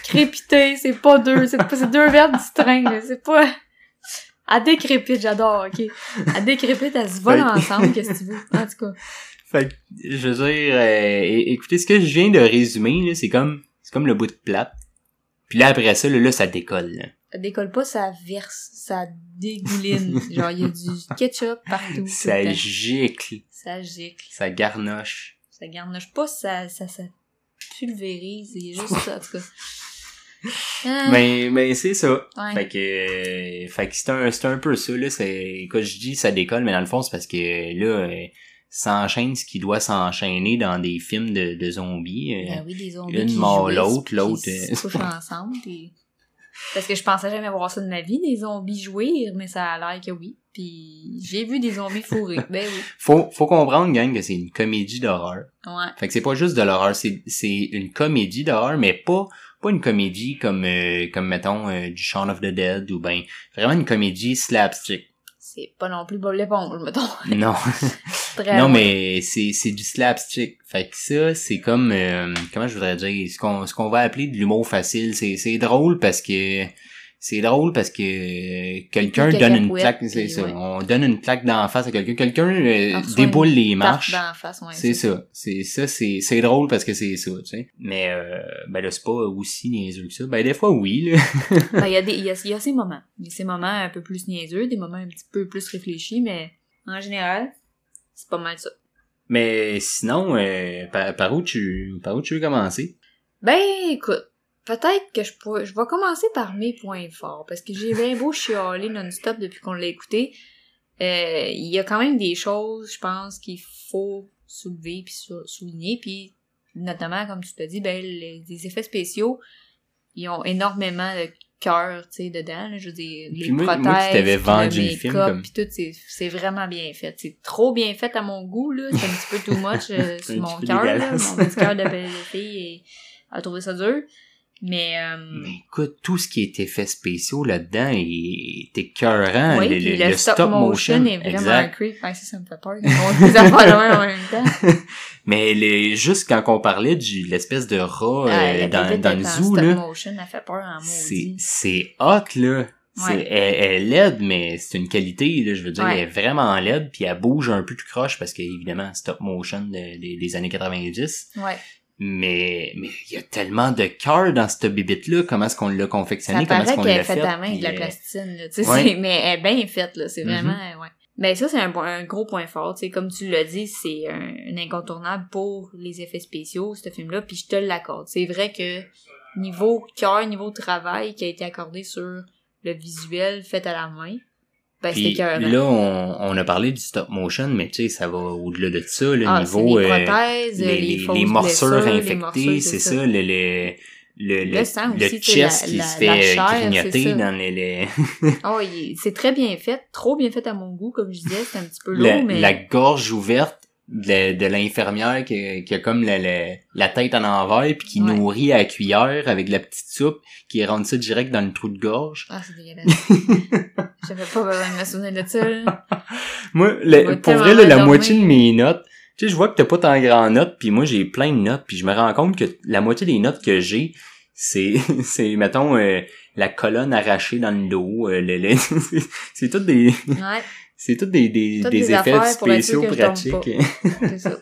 [SPEAKER 2] crépiter, c'est pas deux, c'est pas, c'est deux verbes distincts, là, c'est pas... Elle décrépite, j'adore, ok. Elle décrépite, elle se vole
[SPEAKER 1] Fait-
[SPEAKER 2] ensemble, qu'est-ce que tu veux? En tout cas.
[SPEAKER 1] Fait que, je veux dire, euh, écoutez, ce que je viens de résumer, là, c'est comme, c'est comme le bout de plate. Puis là, après ça, là, là ça décolle. là.
[SPEAKER 2] Elle décolle pas, ça verse, ça dégouline. Genre, il y a du ketchup partout.
[SPEAKER 1] Ça gicle,
[SPEAKER 2] Ça gicle.
[SPEAKER 1] ça garnoche.
[SPEAKER 2] Ça garnoche pas, ça, ça, ça pulvérise, c'est juste ça, en tout cas. Ah,
[SPEAKER 1] Mais, mais c'est ça.
[SPEAKER 2] ouais.
[SPEAKER 1] Fait que, euh, fait que c'est un, c'est un peu ça, là. C'est, quand je dis ça décolle, mais dans le fond, c'est parce que là, euh, s'enchaîne ce qui doit s'enchaîner dans des films de, de zombies. euh.
[SPEAKER 2] Ben oui, des zombies
[SPEAKER 1] une
[SPEAKER 2] jouissent,
[SPEAKER 1] l'autre, l'autre, euh,
[SPEAKER 2] se couchent ensemble. Parce que je pensais jamais voir ça de ma vie, des zombies jouir, mais ça a l'air que oui. Puis j'ai vu des zombies fourrés, ben oui.
[SPEAKER 1] Faut, faut comprendre, gang, que c'est une comédie d'horreur.
[SPEAKER 2] Ouais.
[SPEAKER 1] Fait que c'est pas juste de l'horreur, c'est, c'est une comédie d'horreur, mais pas, pas une comédie comme, euh, comme mettons, euh, du Shaun of the Dead ou ben, vraiment une comédie slapstick.
[SPEAKER 2] C'est pas non plus Bob l'éponge, mettons.
[SPEAKER 1] Non.
[SPEAKER 2] Très
[SPEAKER 1] non, mais c'est, c'est du slapstick. Fait que ça, c'est comme, euh, comment je voudrais dire, ce qu'on, ce qu'on va appeler de l'humour facile. C'est, c'est drôle parce que, c'est drôle parce que quelqu'un donne une claque,
[SPEAKER 2] puis
[SPEAKER 1] c'est ça.
[SPEAKER 2] ouais.
[SPEAKER 1] On donne une claque d'en face à quelqu'un. Quelqu'un euh, déboule les marches.
[SPEAKER 2] ouais,
[SPEAKER 1] C'est ça. C'est ça, c'est, c'est drôle parce que c'est ça, tu sais. Mais, euh, ben là, c'est pas aussi niaiseux que ça. Ben, des fois, oui, là.
[SPEAKER 2] Ben, il y a des, il y a, y a ces moments. Il y a ces moments un peu plus niaiseux, des moments un petit peu plus réfléchis, mais en général, c'est pas mal ça.
[SPEAKER 1] Mais sinon, euh, par, par où tu, par où tu veux commencer?
[SPEAKER 2] Ben, écoute, peut-être que je pourrais, je vais commencer par mes points forts, parce que j'ai bien beau chialer non-stop depuis qu'on l'a écouté. Euh, il y a quand même des choses, je pense, qu'il faut soulever puis sou- souligner, puis notamment, comme tu t'as dit, ben, les, les effets spéciaux, ils ont énormément de cœur, tu sais, dedans, là, je veux dire, les
[SPEAKER 1] Puis moi-
[SPEAKER 2] prothèses,
[SPEAKER 1] t'avais
[SPEAKER 2] puis
[SPEAKER 1] vendu
[SPEAKER 2] le
[SPEAKER 1] le film
[SPEAKER 2] make-up,
[SPEAKER 1] comme-
[SPEAKER 2] puis tout, c'est, vraiment bien fait. C'est trop bien fait à mon goût, là, c'est un petit peu too much euh, sur mon cœur, là, mon petit cœur de belle fille et a trouvé ça dur. Mais, euh,
[SPEAKER 1] Mais écoute, tout ce qui est effets spéciaux là-dedans est écœurant.
[SPEAKER 2] oui,
[SPEAKER 1] le,
[SPEAKER 2] puis
[SPEAKER 1] le-
[SPEAKER 2] le,
[SPEAKER 1] le
[SPEAKER 2] stop, motion, est vraiment un creep. Ouais, ça, ça me fait peur. On affaires de même en même temps.
[SPEAKER 1] Mais le, juste quand on parlait du l'espèce de rat euh,
[SPEAKER 2] Ah,
[SPEAKER 1] dans,
[SPEAKER 2] bébête
[SPEAKER 1] dans
[SPEAKER 2] est
[SPEAKER 1] le zoo,
[SPEAKER 2] stop
[SPEAKER 1] là,
[SPEAKER 2] motion, elle fait peur en
[SPEAKER 1] c'est
[SPEAKER 2] maudit.
[SPEAKER 1] c'est hot, là. C'est,
[SPEAKER 2] Ouais.
[SPEAKER 1] elle, elle est laide, mais c'est une qualité, là, je veux dire,
[SPEAKER 2] Ouais.
[SPEAKER 1] elle est vraiment laide, puis elle bouge un peu tout croche, parce qu'évidemment, stop motion de- des- des années 90.
[SPEAKER 2] Ouais.
[SPEAKER 1] Mais mais il y a tellement de cœur dans cette bibite là comment est-ce qu'on l'a
[SPEAKER 2] Ça
[SPEAKER 1] confectionné comment est-ce
[SPEAKER 2] paraît
[SPEAKER 1] qu'on
[SPEAKER 2] qu'elle
[SPEAKER 1] l'a
[SPEAKER 2] est faite?
[SPEAKER 1] fait
[SPEAKER 2] à main de la
[SPEAKER 1] euh,
[SPEAKER 2] plastine, là. Tu sais,
[SPEAKER 1] ouais.
[SPEAKER 2] mais elle est bien faite, là. C'est
[SPEAKER 1] Mhm.
[SPEAKER 2] vraiment, euh, ouais. Ben, ça, c'est un, un gros point fort. Tu sais, comme tu l'as dit, c'est un, un incontournable pour les effets spéciaux, ce film-là, puis je te l'accorde. C'est vrai que niveau cœur, niveau travail qui a été accordé sur le visuel fait à la main, ben
[SPEAKER 1] Puis là, on, on a parlé du stop motion, mais tu sais, ça va au-delà de ça, le
[SPEAKER 2] Ah,
[SPEAKER 1] niveau...
[SPEAKER 2] les
[SPEAKER 1] euh,
[SPEAKER 2] prothèses,
[SPEAKER 1] les,
[SPEAKER 2] les,
[SPEAKER 1] les- les morsures infectées, c'est ça, le, le, le,
[SPEAKER 2] Le
[SPEAKER 1] le,
[SPEAKER 2] sang
[SPEAKER 1] le
[SPEAKER 2] aussi,
[SPEAKER 1] chest
[SPEAKER 2] la-
[SPEAKER 1] qui
[SPEAKER 2] la-
[SPEAKER 1] se fait euh,
[SPEAKER 2] chair, c'est
[SPEAKER 1] grignoter dans les, les-
[SPEAKER 2] Oh, il- c'est très bien fait, trop bien fait à mon goût, comme je disais, c'est un petit peu lourd,
[SPEAKER 1] la,
[SPEAKER 2] mais
[SPEAKER 1] la gorge ouverte de, de l'infirmière qui, qui a comme la, la, la tête en envers puis qui
[SPEAKER 2] Ouais.
[SPEAKER 1] nourrit à la cuillère avec de la petite soupe qui rentre ça direct dans le trou de gorge.
[SPEAKER 2] Ah, c'est dégueulasse. J'avais pas besoin de me souvenir de ça, là.
[SPEAKER 1] Moi, le- pour vrai, là, la moitié de mes notes, tu sais, je vois que t'as pas tant grand notes, puis moi j'ai plein de notes, puis je me rends compte que la moitié des notes que j'ai, c'est, c'est mettons euh, la colonne arrachée dans le dos, euh, le, le- c'est- tout des,
[SPEAKER 2] Ouais,
[SPEAKER 1] c'est tout des des,
[SPEAKER 2] Toutes
[SPEAKER 1] des
[SPEAKER 2] des
[SPEAKER 1] effets spéciaux pratiques.
[SPEAKER 2] c'est ça.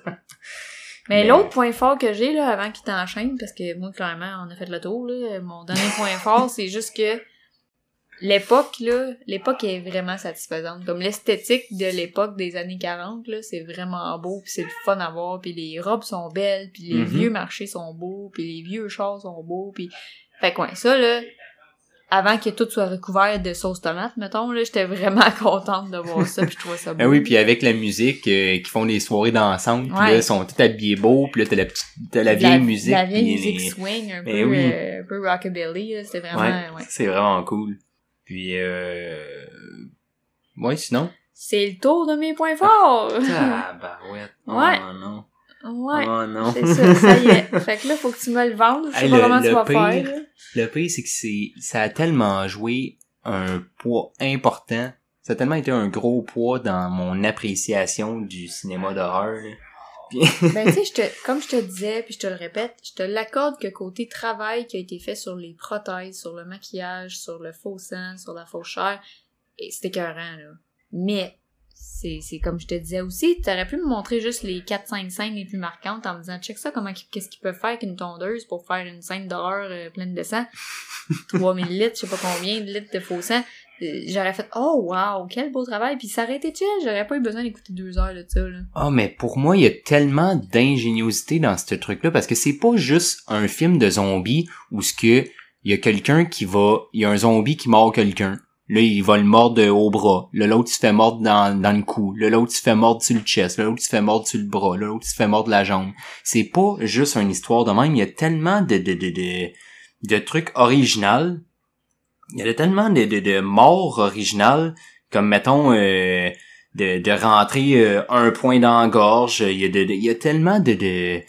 [SPEAKER 2] Mais
[SPEAKER 1] Mais-
[SPEAKER 2] l'autre point fort que j'ai, là, avant qu'il t'enchaîne, parce que moi, clairement, on a fait le tour, là, mon dernier point fort, c'est juste que l'époque, là, l'époque est vraiment satisfaisante. Comme l'esthétique de l'époque des années 40, là, c'est vraiment beau, puis c'est le fun à voir, puis les robes sont belles, puis les
[SPEAKER 1] Mhm.
[SPEAKER 2] vieux marchés sont beaux, puis les vieux chars sont beaux, puis... Fait que ouais, ça, là, avant que tout soit recouvert de sauce tomate, mettons, là, j'étais vraiment contente de voir ça, puis je trouvais ça beau.
[SPEAKER 1] Ah oui, puis avec la musique, euh, qui font des soirées dansantes, puis là, ils sont tous habillés beaux, puis là, t'as la petite, t'as la vieille musique.
[SPEAKER 2] La vieille musique
[SPEAKER 1] les-
[SPEAKER 2] swing, un peu,
[SPEAKER 1] Ben oui.
[SPEAKER 2] euh, un peu rockabilly, là, c'était vraiment,
[SPEAKER 1] Ouais,
[SPEAKER 2] ouais.
[SPEAKER 1] c'est vraiment cool. Puis, euh... ouais, sinon.
[SPEAKER 2] C'est le tour de mes points forts!
[SPEAKER 1] Tabarouette.
[SPEAKER 2] Ouais.
[SPEAKER 1] Oh non.
[SPEAKER 2] ouais.
[SPEAKER 1] Oh non.
[SPEAKER 2] C'est ça, ça y est. Fait que là, faut que tu me le vendes. Je sais
[SPEAKER 1] Hey,
[SPEAKER 2] pas
[SPEAKER 1] le-
[SPEAKER 2] comment tu
[SPEAKER 1] le
[SPEAKER 2] vas
[SPEAKER 1] pire,
[SPEAKER 2] faire.
[SPEAKER 1] Le pire, c'est que c'est, ça a tellement joué un poids important. Ça a tellement été un gros poids dans mon appréciation du cinéma d'horreur.
[SPEAKER 2] Ben, tu sais, je te, comme je te disais, puis je te le répète, je te l'accorde que côté travail qui a été fait sur les prothèses, sur le maquillage, sur le faux sang, sur la fausse chair, c'était écœurant, là. Mais, c'est, c'est comme je te disais aussi, t'aurais pu me montrer juste les 4-5 scènes les plus marquantes en me disant, check ça, comment, qu'est-ce qu'ils peuvent faire avec une tondeuse pour faire une scène d'horreur euh, pleine de sang? 3000 litres, je sais pas combien de litres de faux sang. Euh, J'aurais fait, oh wow, quel beau travail, puis ça aurait été j'aurais pas eu besoin d'écouter deux heures de ça, là.
[SPEAKER 1] Ah, mais pour moi, il y a tellement d'ingéniosité dans ce truc-là parce que c'est pas juste un film de zombies où ce que il y a quelqu'un qui va, il y a un zombie qui mord quelqu'un. Là, il va le mordre au bras. Là, l'autre, se fait mordre dans, dans le cou. Là, l'autre, se fait mordre sur le chest. Là, l'autre, se fait mordre sur le bras. Là, l'autre, se fait mordre la jambe. C'est pas juste une histoire de même. Il y a tellement de, de, de, de, de trucs originaux. Il y a tellement de, de, de morts originales. Comme, mettons, euh, de, de rentrer euh, un point dans gorge. Il y a, de, de- il y a tellement de, de...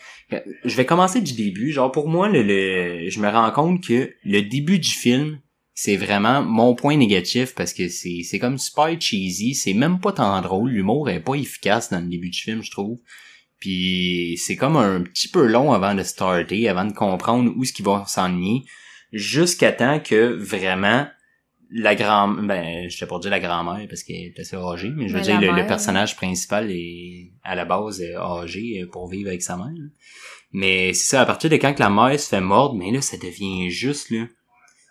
[SPEAKER 1] Je vais commencer du début. Genre, pour moi, le, le- je me rends compte que le début du film, c'est vraiment mon point négatif parce que c'est, c'est comme super cheesy. C'est même pas tant drôle. L'humour est pas efficace dans le début du film, je trouve. Puis c'est comme un petit peu long avant de starter, avant de comprendre où ce qu'ils vont s'ennuyer. Jusqu'à temps que vraiment la grand ben je pas dire la grand-mère parce qu'elle est assez âgée mais je veux
[SPEAKER 2] Mais
[SPEAKER 1] dire le, personnage principal est à la base âgé euh, pour vivre avec sa mère là. mais c'est ça à partir de quand que la mère se fait mordre mais là ça devient juste là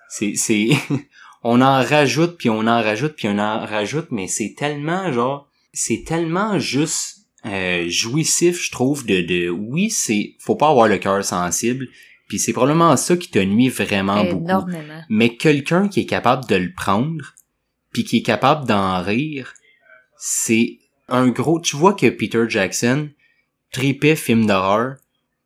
[SPEAKER 1] c'est c'est on en rajoute puis on en rajoute puis on en rajoute mais c'est tellement genre c'est tellement juste euh, jouissif je trouve de de oui c'est faut pas avoir le cœur sensible puis c'est probablement ça qui te nuit vraiment beaucoup. Mais quelqu'un qui est capable de le prendre puis qui est capable d'en rire c'est un gros tu vois que Peter Jackson tripait film d'horreur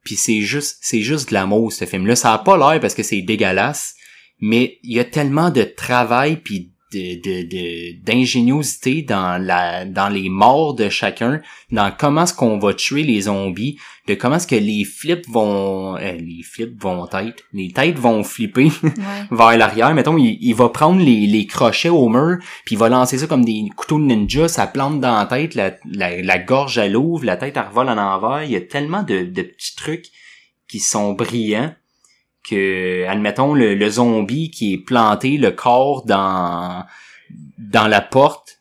[SPEAKER 1] puis c'est juste c'est juste de l'amour ce film là ça a pas l'air parce que c'est dégueulasse mais il y a tellement de travail puis de de- de- d'ingéniosité dans la dans les morts de chacun dans comment est-ce qu'on va tuer les zombies de comment est-ce que les flips vont euh, les flips vont tête les têtes vont flipper
[SPEAKER 2] Ouais.
[SPEAKER 1] vers l'arrière. Mettons, il, il va prendre les, les crochets au mur, puis il va lancer ça comme des couteaux de ninja, ça plante dans la tête, la, la, la gorge elle ouvre, la tête elle revole en envers. Il y a tellement de, de petits trucs qui sont brillants que, admettons, le, le zombie qui est planté, le corps dans dans la porte,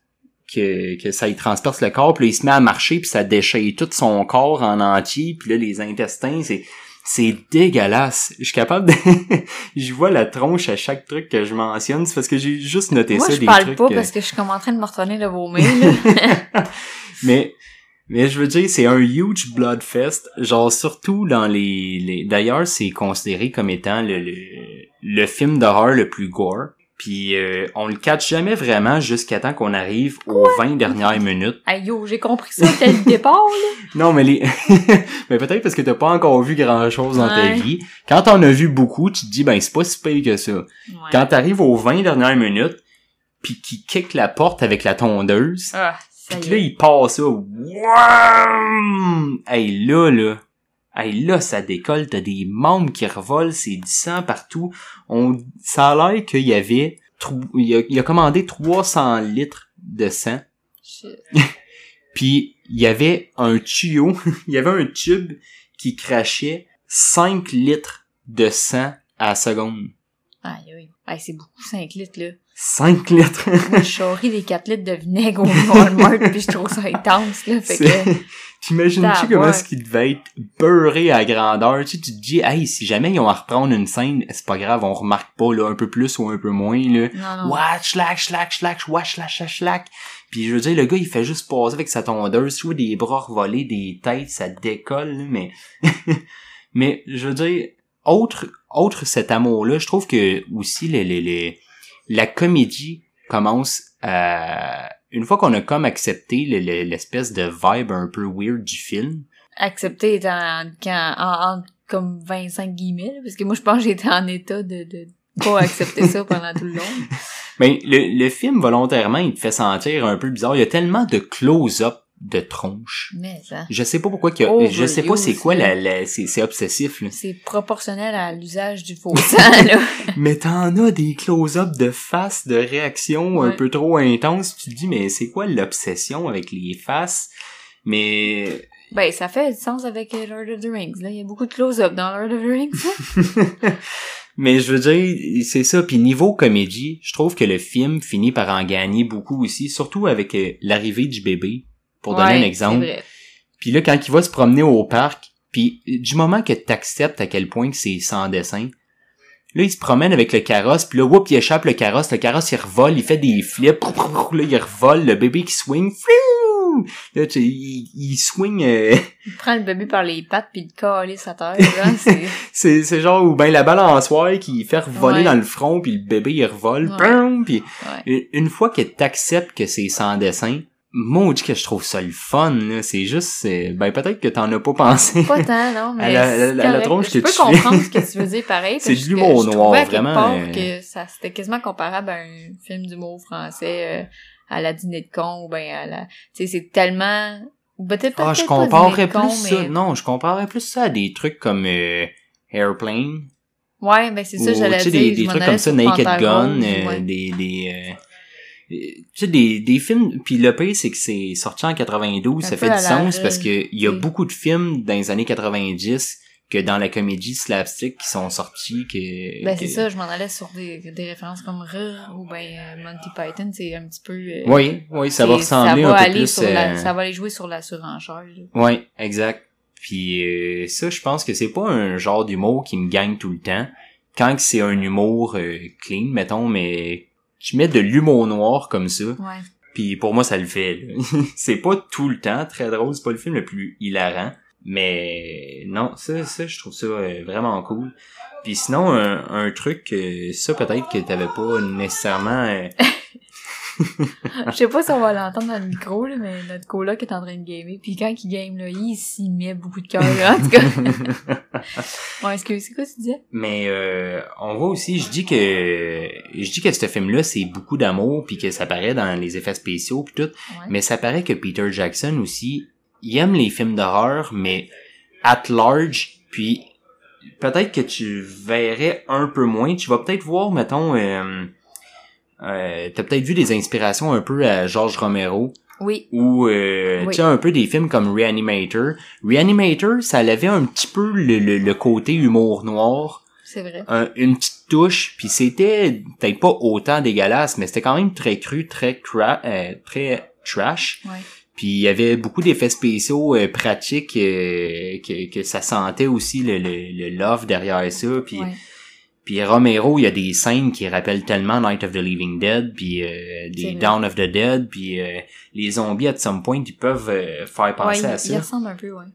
[SPEAKER 1] que, que ça y transperce le corps, puis là, il se met à marcher, puis ça déchire tout son corps en entier, puis là, les intestins, c'est c'est dégueulasse. Je suis capable de... je vois la tronche à chaque truc que je mentionne. C'est parce que j'ai juste noté
[SPEAKER 2] Moi,
[SPEAKER 1] ça,
[SPEAKER 2] je
[SPEAKER 1] des
[SPEAKER 2] parle
[SPEAKER 1] trucs...
[SPEAKER 2] pas
[SPEAKER 1] que-
[SPEAKER 2] parce que je suis comme en train de me retourner de vomir.
[SPEAKER 1] Mais Mais je veux dire, c'est un huge bloodfest. Genre, surtout dans les... les... D'ailleurs, c'est considéré comme étant le, le, le film d'horreur le plus gore. Puis euh, on le catch jamais vraiment jusqu'à temps qu'on arrive aux 20 dernières minutes.
[SPEAKER 2] Aïe yo, j'ai compris ça, c'était le départ, là.
[SPEAKER 1] Non, mais les... mais peut-être parce que t'as pas encore vu grand-chose dans ta vie. Quand t'en as vu beaucoup, tu te dis, ben c'est pas si pire que ça.
[SPEAKER 2] Ouais.
[SPEAKER 1] Quand t'arrives aux 20 dernières minutes, puis qu'il kick la porte avec la tondeuse,
[SPEAKER 2] Ah, ça
[SPEAKER 1] puis
[SPEAKER 2] y
[SPEAKER 1] là,
[SPEAKER 2] est.
[SPEAKER 1] il passe ça. Wouam! Hey, là, là. Hey, là, ça décolle. T'as des membres qui revolent. C'est du sang partout. On, ça a l'air qu'il y avait... Il a, il a commandé 300 litres de sang.
[SPEAKER 2] Shit.
[SPEAKER 1] Puis, il y avait un tuyau. il y avait un tube qui crachait 5 litres de sang à la seconde.
[SPEAKER 2] Aïe, aïe. Aïe, c'est beaucoup 5 litres, là.
[SPEAKER 1] 5 litres!
[SPEAKER 2] Moi, je charrie des 4 litres de vinaigre au Walmart, puis je trouve ça intense, là. Fait que,
[SPEAKER 1] T'imagines-tu comment est-ce qu'il devait être beurré à grandeur? Tu sais, tu te dis, hey, si jamais ils ont à reprendre une scène, c'est pas grave, on remarque pas, là, un peu plus ou un peu moins, là.
[SPEAKER 2] non, non.
[SPEAKER 1] Watch, slack, slack, slack, watch, slack, slack, slack. Puis je veux dire, le gars, il fait juste passer avec sa tondeuse, tu vois des bras revolés, des têtes, ça décolle, là, mais... mais, je veux dire, autre, autre cet amour-là, je trouve que, aussi, les, les, les- la comédie commence à... Une fois qu'on a comme accepté le- le- l'espèce de vibe un peu weird du film,
[SPEAKER 2] Accepter est en, quand, en, en- comme 25 guillemets, parce que moi, je pense que j'étais en état de, de pas accepter ça pendant tout le long.
[SPEAKER 1] Ben, le, le film, volontairement, il te fait sentir un peu bizarre. Il y a tellement de close-up de tronches.
[SPEAKER 2] Mais ça,
[SPEAKER 1] Je sais pas pourquoi
[SPEAKER 2] Overuse,
[SPEAKER 1] je sais pas c'est quoi la, la- c'est, c'est obsessif, là.
[SPEAKER 2] c'est proportionnel à l'usage du faux sang, là.
[SPEAKER 1] Mais t'en as des close-up de face, de réaction un peu trop intenses. Tu te dis, mais c'est quoi l'obsession avec les faces? Mais,
[SPEAKER 2] Ben, ça fait du sens avec euh, Lord of the Rings, là. Il y a beaucoup de close-up dans Lord of the Rings, là.
[SPEAKER 1] mais je veux dire, c'est ça. Puis niveau comédie, je trouve que le film finit par en gagner beaucoup aussi, surtout avec euh, l'arrivée du bébé. Pour donner un exemple. Puis là, quand il va se promener au parc, puis du moment que t'acceptes à quel point que c'est sans dessin, là, il se promène avec le carrosse, puis là, whoop, il échappe le carrosse, le carrosse, il revole, il fait des flips, là, il revole, le bébé qui swing, Fiou! là, tu il, il swing, euh,
[SPEAKER 2] Il prend le bébé par les pattes puis il colle sa terre, là. C'est,
[SPEAKER 1] c'est, genre, ou ben la balançoire qui fait revoler
[SPEAKER 2] Ouais.
[SPEAKER 1] dans le front, puis le bébé, il revole,
[SPEAKER 2] Ouais.
[SPEAKER 1] Puis
[SPEAKER 2] ouais.
[SPEAKER 1] une fois que t'acceptes que c'est sans dessin, maudit que je trouve ça le fun, là, c'est juste, ben peut-être que t'en as pas pensé.
[SPEAKER 2] Pas tant, non, mais
[SPEAKER 1] À la- tronche que
[SPEAKER 2] peux
[SPEAKER 1] tu fais.
[SPEAKER 2] comprendre ce que tu veux dire pareil.
[SPEAKER 1] C'est de l'humour
[SPEAKER 2] je
[SPEAKER 1] noir, vraiment,
[SPEAKER 2] part
[SPEAKER 1] euh.
[SPEAKER 2] que ça, c'était quasiment comparable à un film d'humour français, euh, à la dîner de con, ou ben à la, tu sais, c'est tellement, peut-être
[SPEAKER 1] Ah, je comparerais
[SPEAKER 2] con,
[SPEAKER 1] plus ça.
[SPEAKER 2] mais-
[SPEAKER 1] Non, je comparerais plus ça à des trucs comme euh, Airplane.
[SPEAKER 2] Ouais, ben c'est ça, j'allais
[SPEAKER 1] tu sais,
[SPEAKER 2] dire.
[SPEAKER 1] des, des trucs comme ça, Naked Gun, euh,
[SPEAKER 2] ouais.
[SPEAKER 1] des, des, euh, tu sais, des, des films, puis le pire, c'est que c'est sorti en 92,
[SPEAKER 2] Un
[SPEAKER 1] ça fait du sens parce que il y a beaucoup de films dans les années 90 que dans la comédie slapstick qui sont sortis que...
[SPEAKER 2] Ben
[SPEAKER 1] que-
[SPEAKER 2] c'est ça, je m'en allais sur des, des références comme Rire ou ben euh, Monty Python, c'est un petit peu... euh,
[SPEAKER 1] Oui, oui, ça va ressembler
[SPEAKER 2] ça va
[SPEAKER 1] un peu plus...
[SPEAKER 2] sur la-
[SPEAKER 1] euh,
[SPEAKER 2] ça va aller jouer sur la surenchère.
[SPEAKER 1] Ouais, exact. Puis euh, ça, je pense que c'est pas un genre d'humour qui me gagne tout le temps. Quand que c'est un humour euh, clean, mettons, mais tu mets de l'humour noir comme ça,
[SPEAKER 2] Ouais.
[SPEAKER 1] puis pour moi ça le fait. c'est pas tout le temps très drôle, c'est pas le film le plus hilarant, mais non, ça, ça je trouve ça euh, vraiment cool. Puis sinon un, un truc, euh, ça peut-être que t'avais pas nécessairement.
[SPEAKER 2] Je sais pas si on va l'entendre dans le micro, là, mais notre coloc est en train de gamer. Puis quand il game, là, il s'y met beaucoup de cœur, là, en tout cas. ouais, est-ce que c'est quoi tu disais?
[SPEAKER 1] Mais euh, on voit aussi, je dis que je dis que ce film-là c'est beaucoup d'amour puis que ça paraît dans les effets spéciaux puis tout,
[SPEAKER 2] Ouais.
[SPEAKER 1] mais ça paraît que Peter Jackson aussi, il aime les films d'horreur mais at large puis peut-être que tu verrais un peu moins, tu vas peut-être voir mettons euh, euh, t'as peut-être vu des inspirations un peu à George Romero?
[SPEAKER 2] Oui.
[SPEAKER 1] ou euh,
[SPEAKER 2] Oui.
[SPEAKER 1] tu sais un peu des films comme Reanimator. Reanimator, ça avait un petit peu le, le, le côté humour noir
[SPEAKER 2] C'est vrai.
[SPEAKER 1] un- une petite touche, puis c'était peut-être pas autant dégueulasse, mais c'était quand même très cru, très cra euh, très trash.
[SPEAKER 2] Ouais.
[SPEAKER 1] Puis il y avait beaucoup d'effets spéciaux euh, pratiques euh, que, que ça sentait aussi le, le, le love derrière ça. Puis
[SPEAKER 2] Ouais.
[SPEAKER 1] Puis Romero, il y a des scènes qui rappellent tellement Night of the Living Dead, puis euh. Dawn of the Dead, puis euh, les zombies, at some point, ils peuvent euh, faire penser à
[SPEAKER 2] il
[SPEAKER 1] ça.
[SPEAKER 2] ressemble un peu, ouais.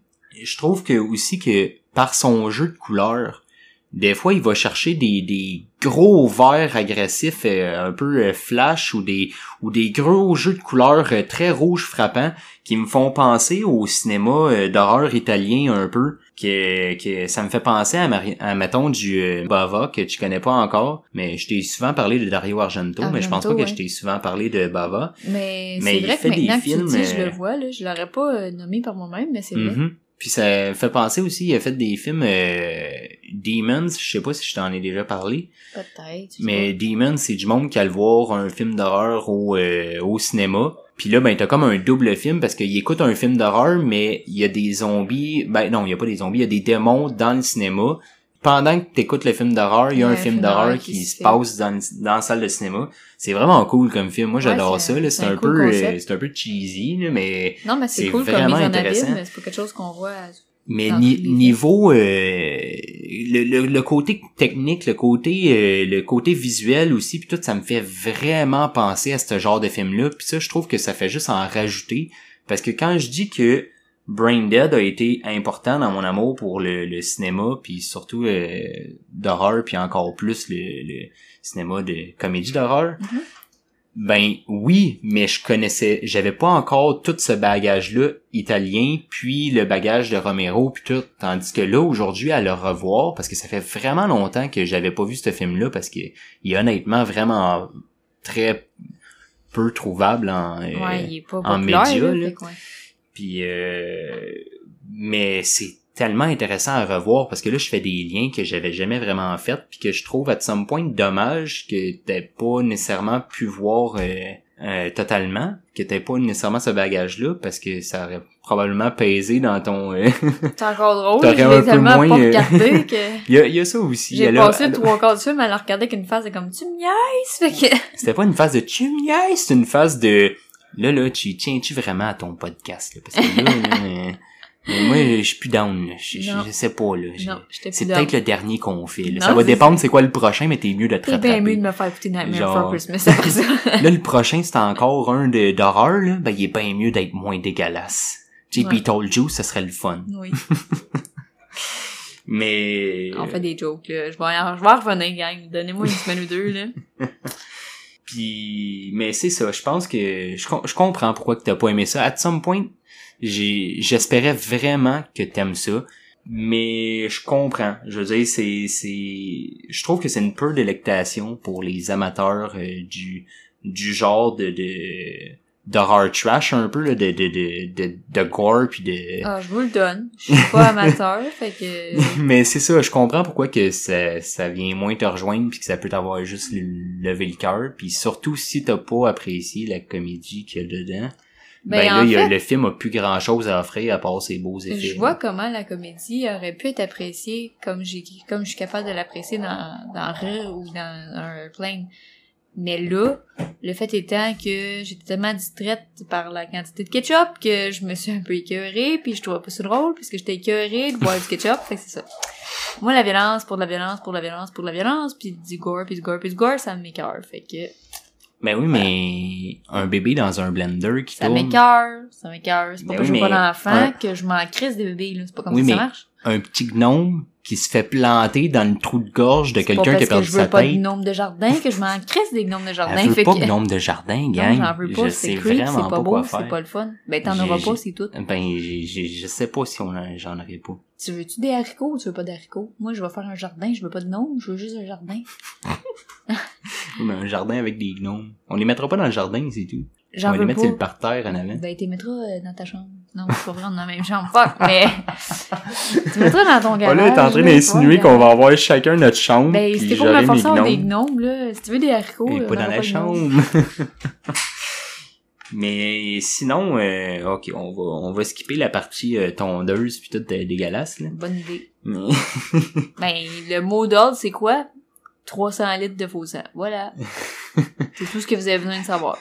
[SPEAKER 1] Je trouve que aussi que par son jeu de couleurs, des fois, il va chercher des, des gros verts agressifs, euh, un peu euh, flash, ou des ou des gros jeux de couleurs très rouges frappants, qui me font penser au cinéma d'horreur italien un peu, que, que ça me fait penser à, Mari- à mettons, du euh, Bava, que tu connais pas encore, mais je t'ai souvent parlé de Dario Argento, mais je pense pas que je t'ai souvent parlé de Bava.
[SPEAKER 2] Mais,
[SPEAKER 1] Mais
[SPEAKER 2] c'est vrai
[SPEAKER 1] fait
[SPEAKER 2] que
[SPEAKER 1] des
[SPEAKER 2] maintenant que tu
[SPEAKER 1] films,
[SPEAKER 2] dis, je
[SPEAKER 1] euh,
[SPEAKER 2] le vois, là. Je l'aurais pas euh, nommé par moi-même, mais c'est vrai.
[SPEAKER 1] Mhm. Puis ça me fait penser aussi, il a fait des films euh, Demons, je sais pas si je t'en ai déjà parlé,
[SPEAKER 2] Peut-être.
[SPEAKER 1] mais Demons, c'est du monde qui a le voir un film d'horreur au, euh, au cinéma. Puis là, ben, t'as comme un double film parce qu'il écoute un film d'horreur, mais il y a des zombies, ben non, il y a pas des zombies, il y a des démons dans le cinéma. Pendant que t'écoutes le film d'horreur, il y a un film d'horreur qui, se
[SPEAKER 2] fait.
[SPEAKER 1] passe dans, dans la salle de cinéma. C'est vraiment cool comme film. Moi, j'adore ça.
[SPEAKER 2] c'est un
[SPEAKER 1] un,
[SPEAKER 2] cool
[SPEAKER 1] peu, euh, c'est un peu cheesy, là, mais.
[SPEAKER 2] Non, mais c'est cool comme
[SPEAKER 1] vraiment
[SPEAKER 2] mise en
[SPEAKER 1] intéressant.
[SPEAKER 2] abîme, mais c'est pas quelque chose qu'on voit.
[SPEAKER 1] Mais ni- niveau euh, le, le, le côté technique, le côté euh, le côté visuel aussi, puis tout ça me fait vraiment penser à ce genre de film là. Puis ça, je trouve que ça fait juste en rajouter parce que quand je dis que Brain Dead a été important dans mon amour pour le, le cinéma, puis surtout euh, d'horreur, puis encore plus le, le cinéma de comédie d'horreur.
[SPEAKER 2] Mhm.
[SPEAKER 1] Ben oui, mais je connaissais, j'avais pas encore tout ce bagage-là italien, puis le bagage de Romero, puis tout. Tandis que là, aujourd'hui, à le revoir, parce que ça fait vraiment longtemps que j'avais pas vu ce film-là, parce que il est honnêtement vraiment très peu trouvable en, euh,
[SPEAKER 2] Ouais, il est pas
[SPEAKER 1] en
[SPEAKER 2] populaire,
[SPEAKER 1] média,
[SPEAKER 2] là, ouais.
[SPEAKER 1] puis euh, mais c'est tellement intéressant à revoir parce que là je fais des liens que j'avais jamais vraiment fait puis que je trouve à some point dommage que t'aies pas nécessairement pu voir euh, euh, totalement que t'aies pas nécessairement ce bagage là parce que ça aurait probablement pesé dans ton euh,
[SPEAKER 2] C'est encore drôle,
[SPEAKER 1] T'aurais un peu moins,
[SPEAKER 2] pas
[SPEAKER 1] euh,
[SPEAKER 2] regardé que
[SPEAKER 1] il y a, il y a ça aussi
[SPEAKER 2] j'ai passé
[SPEAKER 1] elle a-
[SPEAKER 2] trois quarts du film à la regarder avec une face de comme tu me niaises, fait que
[SPEAKER 1] c'était pas une phase de tu me niaises, c'est une phase de là là tu tiens-tu vraiment à ton podcast là? parce que là, là, euh, moi je suis plus down là. je, je,
[SPEAKER 2] Non.
[SPEAKER 1] je sais pas là
[SPEAKER 2] non,
[SPEAKER 1] C'est peut-être le dernier qu'on fait. là.
[SPEAKER 2] Non,
[SPEAKER 1] Ça va dépendre c'est quoi le prochain, mais t'es mieux de te
[SPEAKER 2] C'est bien
[SPEAKER 1] rattraper.
[SPEAKER 2] mieux de me faire écouter Nightmare
[SPEAKER 1] Genre-
[SPEAKER 2] Christmas après ça.
[SPEAKER 1] Là, le prochain, c'est encore un d'horreur, là. Ben, il est bien mieux d'être moins dégueulasse. JP
[SPEAKER 2] Ouais.
[SPEAKER 1] Told You, ce serait le fun.
[SPEAKER 2] oui,
[SPEAKER 1] Mais...
[SPEAKER 2] on fait des jokes, là. Je vais, en- je vais en revenir, gang. Donnez-moi une semaine ou deux, là.
[SPEAKER 1] Puis... Mais c'est ça, je pense que... Je, com- je comprends pourquoi que t'as pas aimé ça. At some point, j'espérais vraiment que t'aimes ça. Mais je comprends. Je veux dire, c'est... c'est Je trouve que c'est une pure délectation pour les amateurs euh, du du genre de... de trash un peu là, de de de de, de gore puis de
[SPEAKER 2] Ah, je vous le donne. Je suis pas amateur, fait que...
[SPEAKER 1] mais c'est ça je comprends pourquoi que ça ça vient moins te rejoindre puis que ça peut t'avoir juste levé le cœur puis surtout si t'as pas apprécié la comédie qu'il y a dedans ben,
[SPEAKER 2] Ben,
[SPEAKER 1] là
[SPEAKER 2] en
[SPEAKER 1] il y a-
[SPEAKER 2] fait-
[SPEAKER 1] le film a plus grand chose à offrir à part ses beaux effets
[SPEAKER 2] Je vois comment la comédie aurait pu être appréciée comme j'ai comme je suis capable de l'apprécier dans dans Rire ou dans un Plane. Mais là, le fait étant que j'étais tellement distraite par la quantité de ketchup que je me suis un peu écœurée, puis je trouvais pas ça drôle parce que j'étais écœurée de boire du ketchup, fait que c'est ça. Moi, la violence pour de la violence, pour de la violence, pour de la violence, puis du gore, puis du gore, puis du gore, ça m'écœure. Fait que
[SPEAKER 1] ben oui mais un bébé dans un blender qui
[SPEAKER 2] ça
[SPEAKER 1] tourne
[SPEAKER 2] m'écœure, ça m'écœure. C'est pas
[SPEAKER 1] Ben
[SPEAKER 2] parce que
[SPEAKER 1] oui,
[SPEAKER 2] je veux pas d'enfant
[SPEAKER 1] un-
[SPEAKER 2] que je m'en crisse des bébés, là. C'est pas comme
[SPEAKER 1] Oui,
[SPEAKER 2] ça que ça marche.
[SPEAKER 1] Un petit gnome qui se fait planter dans le trou de gorge de quelqu'un qui a perdu
[SPEAKER 2] que je veux
[SPEAKER 1] sa
[SPEAKER 2] pas de
[SPEAKER 1] tête
[SPEAKER 2] gnome de jardin que je m'en crisse des gnomes de jardin.
[SPEAKER 1] elle veut
[SPEAKER 2] fait
[SPEAKER 1] pas
[SPEAKER 2] que...
[SPEAKER 1] de gnome de jardin
[SPEAKER 2] Non,
[SPEAKER 1] gang
[SPEAKER 2] j'en veux pas,
[SPEAKER 1] je
[SPEAKER 2] c'est
[SPEAKER 1] sais
[SPEAKER 2] creep,
[SPEAKER 1] vraiment
[SPEAKER 2] pas
[SPEAKER 1] pas
[SPEAKER 2] beau, c'est pas le fun. Ben t'en auras pas, c'est tout.
[SPEAKER 1] Ben, je sais pas si on j'en aurais pas.
[SPEAKER 2] Tu veux-tu des haricots ou tu veux pas d'haricots? Moi, je vais faire un jardin, je veux pas de gnome, je veux juste un jardin.
[SPEAKER 1] Mais un jardin avec des gnomes. On les mettra pas dans le jardin, c'est tout. On
[SPEAKER 2] J'en
[SPEAKER 1] va les mettre sur le parterre en avant.
[SPEAKER 2] Ben, t'es mettras euh, dans ta chambre. Non, c'est pas vrai, on est dans la même chambre. Fuck, mais... tu mettras dans ton garage.
[SPEAKER 1] Voilà, t'es en train d'insinuer qu'on va avoir chacun notre chambre.
[SPEAKER 2] Ben, t'es pour me forcer à des
[SPEAKER 1] gnomes.
[SPEAKER 2] là, si tu veux des haricots,
[SPEAKER 1] Mais
[SPEAKER 2] là,
[SPEAKER 1] pas
[SPEAKER 2] on
[SPEAKER 1] dans la chambre. Mais sinon, euh, ok, on va, on va skipper la partie euh, tondeuse puis tout euh, dégueulasse, là.
[SPEAKER 2] Bonne idée.
[SPEAKER 1] Mais...
[SPEAKER 2] Ben, le mot d'ordre, c'est quoi? 300 litres de faux sang. Voilà. c'est tout ce que vous avez besoin de savoir.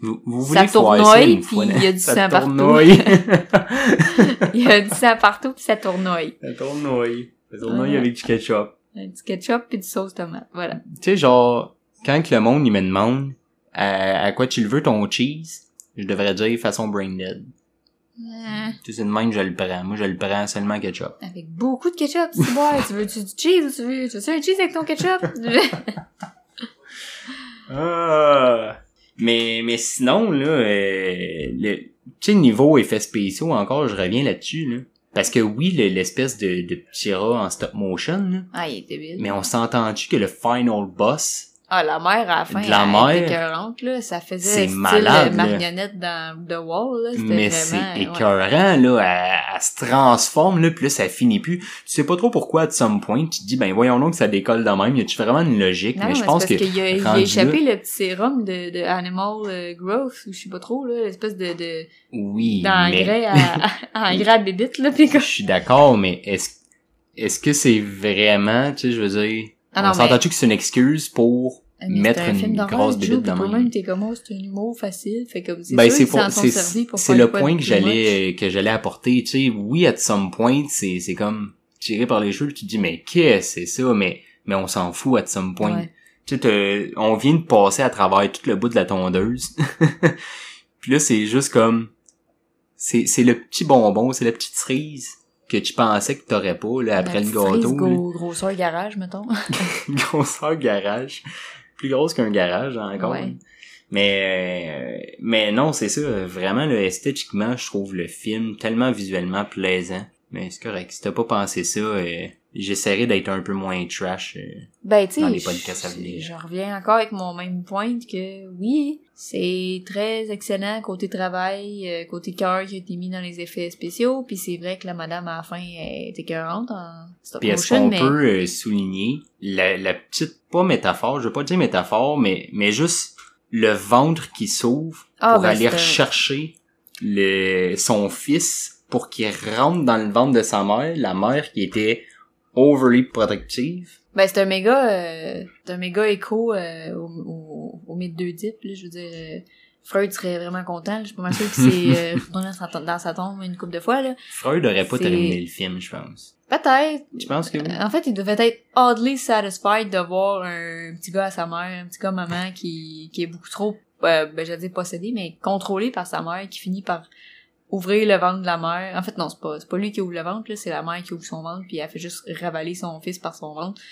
[SPEAKER 1] Vous, vous
[SPEAKER 2] Ça tournoie, puis il y a du
[SPEAKER 1] Ça
[SPEAKER 2] sang partout. Il y a du sang partout, puis ça tournoie.
[SPEAKER 1] ça tournoie. Ça tournoie
[SPEAKER 2] Ouais.
[SPEAKER 1] avec du ketchup.
[SPEAKER 2] Petit ketchup pis du sauce tomate. Voilà.
[SPEAKER 1] Tu sais, genre, quand que le monde, il me demande à, à quoi tu le veux ton cheese, je devrais dire façon brain dead.
[SPEAKER 2] Euh,
[SPEAKER 1] Tu sais, de même, je le prends. Moi, je le prends seulement ketchup.
[SPEAKER 2] avec beaucoup de ketchup, c'est bon. tu veux-tu du cheese ou tu veux, tu veux un cheese avec ton ketchup?
[SPEAKER 1] Ah. Mais, mais sinon, là, euh, le, tu sais, niveau effets spéciaux, encore, je reviens là-dessus, là. Parce que oui, le- l'espèce de, de petit rat en stop motion, là,
[SPEAKER 2] ah, il est débile.
[SPEAKER 1] mais on s'entend-tu que le final boss,
[SPEAKER 2] Ah, la mère, à la fin,
[SPEAKER 1] De la
[SPEAKER 2] elle était écœurante, là. Ça faisait style
[SPEAKER 1] malade,
[SPEAKER 2] euh,
[SPEAKER 1] là.
[SPEAKER 2] marionnette dans The Wall, là.
[SPEAKER 1] Mais c'est
[SPEAKER 2] ouais.
[SPEAKER 1] écœurant, là, elle, elle se transforme, là, puis là, ça finit plus. Tu sais pas trop pourquoi, à some point, tu te dis, ben, voyons donc que ça décolle de même, y a-tu vraiment une logique?
[SPEAKER 2] Non,
[SPEAKER 1] mais je
[SPEAKER 2] c'est
[SPEAKER 1] pense
[SPEAKER 2] parce
[SPEAKER 1] que,
[SPEAKER 2] qu'il a, il a échappé le petit sérum de, de Animal euh, Growth, ou je sais pas trop, là, l'espèce de, de,
[SPEAKER 1] oui, mais,
[SPEAKER 2] d'engrais à, à, engrais à bébite, là, pis
[SPEAKER 1] je suis d'accord, mais est-ce, est-ce que c'est vraiment, tu sais, je veux dire,
[SPEAKER 2] Ah
[SPEAKER 1] on s'entend-tu que c'est une excuse pour
[SPEAKER 2] mais
[SPEAKER 1] mettre
[SPEAKER 2] un
[SPEAKER 1] une grosse bébite de même?
[SPEAKER 2] t'es comme, oh, c'est un humour facile, fait
[SPEAKER 1] Ben, c'est pour, c'est, le point que j'allais, que j'allais apporter, tu sais, oui, at some point, c'est, c'est comme tiré par les cheveux, tu te dis, mais qu'est-ce que c'est ça, mais, mais on s'en fout at some point.
[SPEAKER 2] Ouais.
[SPEAKER 1] Tu sais, on vient de passer à travers tout le bout de la tondeuse. puis là, c'est juste comme, c'est, c'est le petit bonbon, c'est la petite cerise que tu pensais que t'aurais pas, là, après le gâteau.
[SPEAKER 2] grosseur garage, mettons.
[SPEAKER 1] grosseur garage. Plus grosse qu'un garage, encore.
[SPEAKER 2] Ouais.
[SPEAKER 1] Mais, euh, mais non, c'est ça. Vraiment, le esthétiquement, je trouve le film tellement visuellement plaisant. Mais c'est correct. Si t'as pas pensé ça, euh, j'essaierai d'être un peu moins trash. euh.
[SPEAKER 2] Ben,
[SPEAKER 1] Dans les podcasts à
[SPEAKER 2] je,
[SPEAKER 1] venir.
[SPEAKER 2] je reviens encore avec mon même point que oui, c'est très excellent côté travail, euh, côté cœur qui a été mis dans les effets spéciaux, puis c'est vrai que la madame à la fin est écœurante en stop
[SPEAKER 1] Puis est-ce qu'on
[SPEAKER 2] mais
[SPEAKER 1] peut euh, souligner la, la petite, pas métaphore, je veux pas dire métaphore, mais, mais juste le ventre qui s'ouvre
[SPEAKER 2] Ah,
[SPEAKER 1] pour
[SPEAKER 2] ben,
[SPEAKER 1] aller rechercher le, son fils pour qu'il rentre dans le ventre de sa mère, la mère qui était overly protective.
[SPEAKER 2] ben c'est un méga, euh, c'est un méga écho euh, au, au, au mythe d'Oedipe, là, je veux dire. euh, Freud serait vraiment content, là, je suis pas mal sûre qu'il s'est euh, retourné dans sa, tom- dans sa tombe une couple de fois, là.
[SPEAKER 1] Freud aurait pas terminé le film, je pense.
[SPEAKER 2] Peut-être,
[SPEAKER 1] Tu penses que oui?
[SPEAKER 2] En fait, il devait être oddly satisfied de voir un petit gars à sa mère, un petit gars maman qui, qui est beaucoup trop, euh, ben, j'allais dire possédé, mais contrôlé par sa mère, qui finit par ouvrir le ventre de la mère. En fait, non, c'est pas, c'est pas lui qui ouvre le ventre, là, c'est la mère qui ouvre son ventre, puis elle fait juste ravaler son fils par son ventre.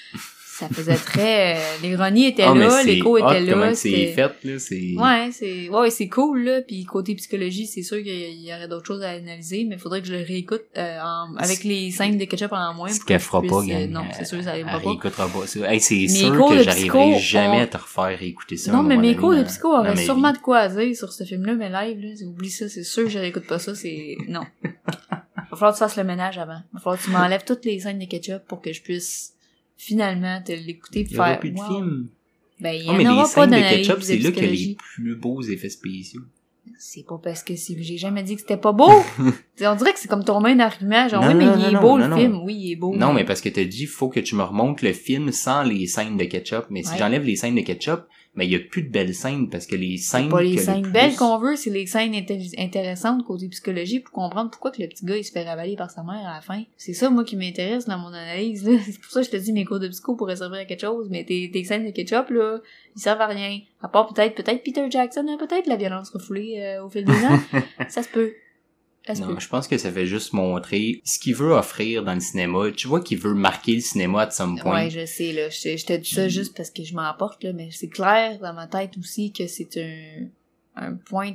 [SPEAKER 2] Ça faisait très... euh, L'ironie était
[SPEAKER 1] Ah, mais
[SPEAKER 2] là, l'écho était là.
[SPEAKER 1] c'est fait, là, c'est...
[SPEAKER 2] Ouais, c'est ouais, c'est cool là, puis côté psychologie, c'est sûr qu'il y aurait d'autres choses à analyser, mais il faudrait que je le réécoute euh, en- avec les scènes de ketchup en moins.
[SPEAKER 1] Ce qu'elle fera pas,
[SPEAKER 2] puisse, euh,
[SPEAKER 1] gang.
[SPEAKER 2] Non, c'est sûr, ça arrivera pas.
[SPEAKER 1] réécoutera pas ça. Hey, c'est sûr que j'arriverai
[SPEAKER 2] psycho
[SPEAKER 1] jamais à te refaire écouter ça.
[SPEAKER 2] Non, mais mes cours de psycho auraient sûrement de quoi dire sur ce film-là, mais live, là, oublie ça, c'est sûr que je réécoute pas ça, c'est... Non. Va falloir que tu fasses le ménage avant. Va falloir que tu m'enlèves toutes les scènes de ketchup pour que je puisse finalement te l'écouter et
[SPEAKER 1] Il y aura
[SPEAKER 2] faire...
[SPEAKER 1] plus de
[SPEAKER 2] wow.
[SPEAKER 1] film.
[SPEAKER 2] Ben, il y
[SPEAKER 1] Non,
[SPEAKER 2] en
[SPEAKER 1] mais les
[SPEAKER 2] pas
[SPEAKER 1] scènes de
[SPEAKER 2] d'analyse
[SPEAKER 1] ketchup, c'est là qu'il y a les
[SPEAKER 2] psychologie.
[SPEAKER 1] plus beaux effets spéciaux.
[SPEAKER 2] C'est pas parce que c'est- j'ai jamais dit que c'était pas beau. T'sais, on dirait que c'est comme ton main d'argument, genre,
[SPEAKER 1] Non,
[SPEAKER 2] oui, mais
[SPEAKER 1] non,
[SPEAKER 2] il est
[SPEAKER 1] non,
[SPEAKER 2] beau
[SPEAKER 1] non,
[SPEAKER 2] le
[SPEAKER 1] non.
[SPEAKER 2] film, oui, il est beau.
[SPEAKER 1] Non, mais parce que t'as dit, faut que tu me remontes le film sans les scènes de ketchup. Mais si
[SPEAKER 2] Ouais.
[SPEAKER 1] j'enlève les scènes de ketchup, mais il y a plus de belles scènes parce que les scènes
[SPEAKER 2] pas les
[SPEAKER 1] le
[SPEAKER 2] scènes
[SPEAKER 1] plus-
[SPEAKER 2] belles qu'on veut, c'est les scènes intéressantes côté psychologie pour comprendre pourquoi que le petit gars il se fait ravaler par sa mère à la fin. C'est ça moi qui m'intéresse dans mon analyse. C'est pour ça que je te dis mes cours de psycho pourraient servir à quelque chose, mais tes, tes scènes de ketchup là, ils servent à rien. À part peut-être peut-être Peter Jackson, hein, peut-être la violence refoulée euh, au fil des ans. ça se peut.
[SPEAKER 1] Non, je pense que ça fait juste montrer ce qu'il veut offrir dans le cinéma. Tu vois qu'il veut marquer le cinéma à some point.
[SPEAKER 2] Ouais, je sais, là. Je, je te dis ça juste parce que je m'emporte, là, mais c'est clair dans ma tête aussi que c'est un, un point,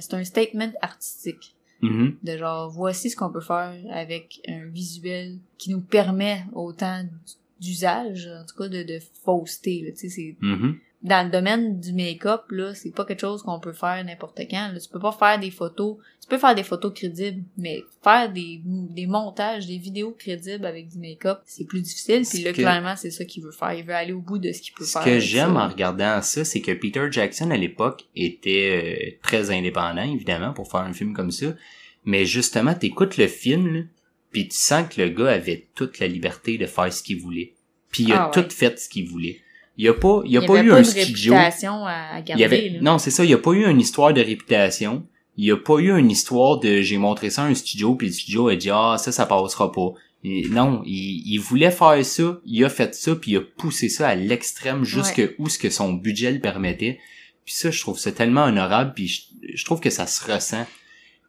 [SPEAKER 2] c'est un statement artistique.
[SPEAKER 1] Mhm.
[SPEAKER 2] De genre, voici ce qu'on peut faire avec un visuel qui nous permet autant d'usage, en tout cas de, de fausseté, là. Tu sais, c'est,
[SPEAKER 1] Mhm.
[SPEAKER 2] Dans le domaine du make-up, là, c'est pas quelque chose qu'on peut faire n'importe quand. Là. Tu peux pas faire des photos. Tu peux faire des photos crédibles, mais faire des, des montages, des vidéos crédibles avec du make-up, c'est plus difficile. Puis
[SPEAKER 1] Ce
[SPEAKER 2] là,
[SPEAKER 1] que-
[SPEAKER 2] clairement, c'est ça qu'il veut faire. Il veut aller au bout de ce qu'il peut
[SPEAKER 1] Ce
[SPEAKER 2] faire.
[SPEAKER 1] que
[SPEAKER 2] avec
[SPEAKER 1] j'aime en regardant ça, c'est que Peter Jackson à l'époque était euh, très indépendant, évidemment, pour faire un film comme ça. Mais justement, t'écoutes le film, là, puis tu sens que le gars avait toute la liberté de faire ce qu'il voulait. Puis il a
[SPEAKER 2] Ah ouais.
[SPEAKER 1] tout fait ce qu'il voulait. Il y a pas, il y a
[SPEAKER 2] Il
[SPEAKER 1] pas eu
[SPEAKER 2] pas
[SPEAKER 1] un
[SPEAKER 2] de
[SPEAKER 1] studio.
[SPEAKER 2] réputation à,
[SPEAKER 1] Il
[SPEAKER 2] garder.
[SPEAKER 1] y avait,
[SPEAKER 2] là.
[SPEAKER 1] non, c'est ça, il y a pas eu une histoire de réputation. Il y a pas eu une histoire de j'ai montré ça à un studio puis le studio a dit ah ça ça passera pas. Et non, il, il voulait faire ça, il a fait ça, puis il a poussé ça à l'extrême jusque où ce que son budget le permettait. Puis ça, je trouve ça tellement honorable, puis je, je trouve que ça se ressent.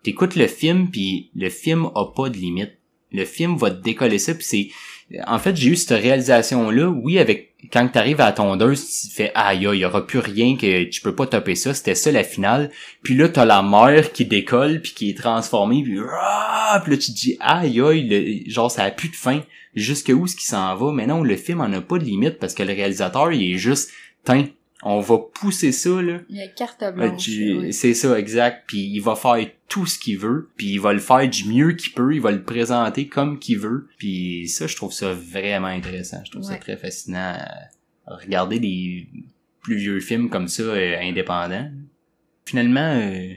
[SPEAKER 1] T'écoutes le film, puis le film a pas de limite. Le film va te décoller ça, puis c'est... En fait, j'ai eu cette réalisation-là, oui, avec quand t'arrives à la tondeuse, tu fais aïe, il y aura plus rien que tu peux pas topper ça, c'était ça la finale. Puis là t'as la mer qui décolle puis qui est transformée puis, ah! puis là tu te dis aïe aïe, genre ça a plus de fin. Jusque où ce qui s'en va? Mais non, le film en a pas de limite parce que le réalisateur il est juste, tiens, on va pousser ça là.
[SPEAKER 2] Il y a carte
[SPEAKER 1] Euh,
[SPEAKER 2] blanche. oui.
[SPEAKER 1] C'est ça, exact. Puis il va faire tout ce qu'il veut. Puis il va le faire du mieux qu'il peut. Il va le présenter comme qu'il veut. Puis ça, je trouve ça vraiment intéressant. Je trouve ça très fascinant. à Regarder des plus vieux films comme ça, euh, indépendants. Finalement, euh,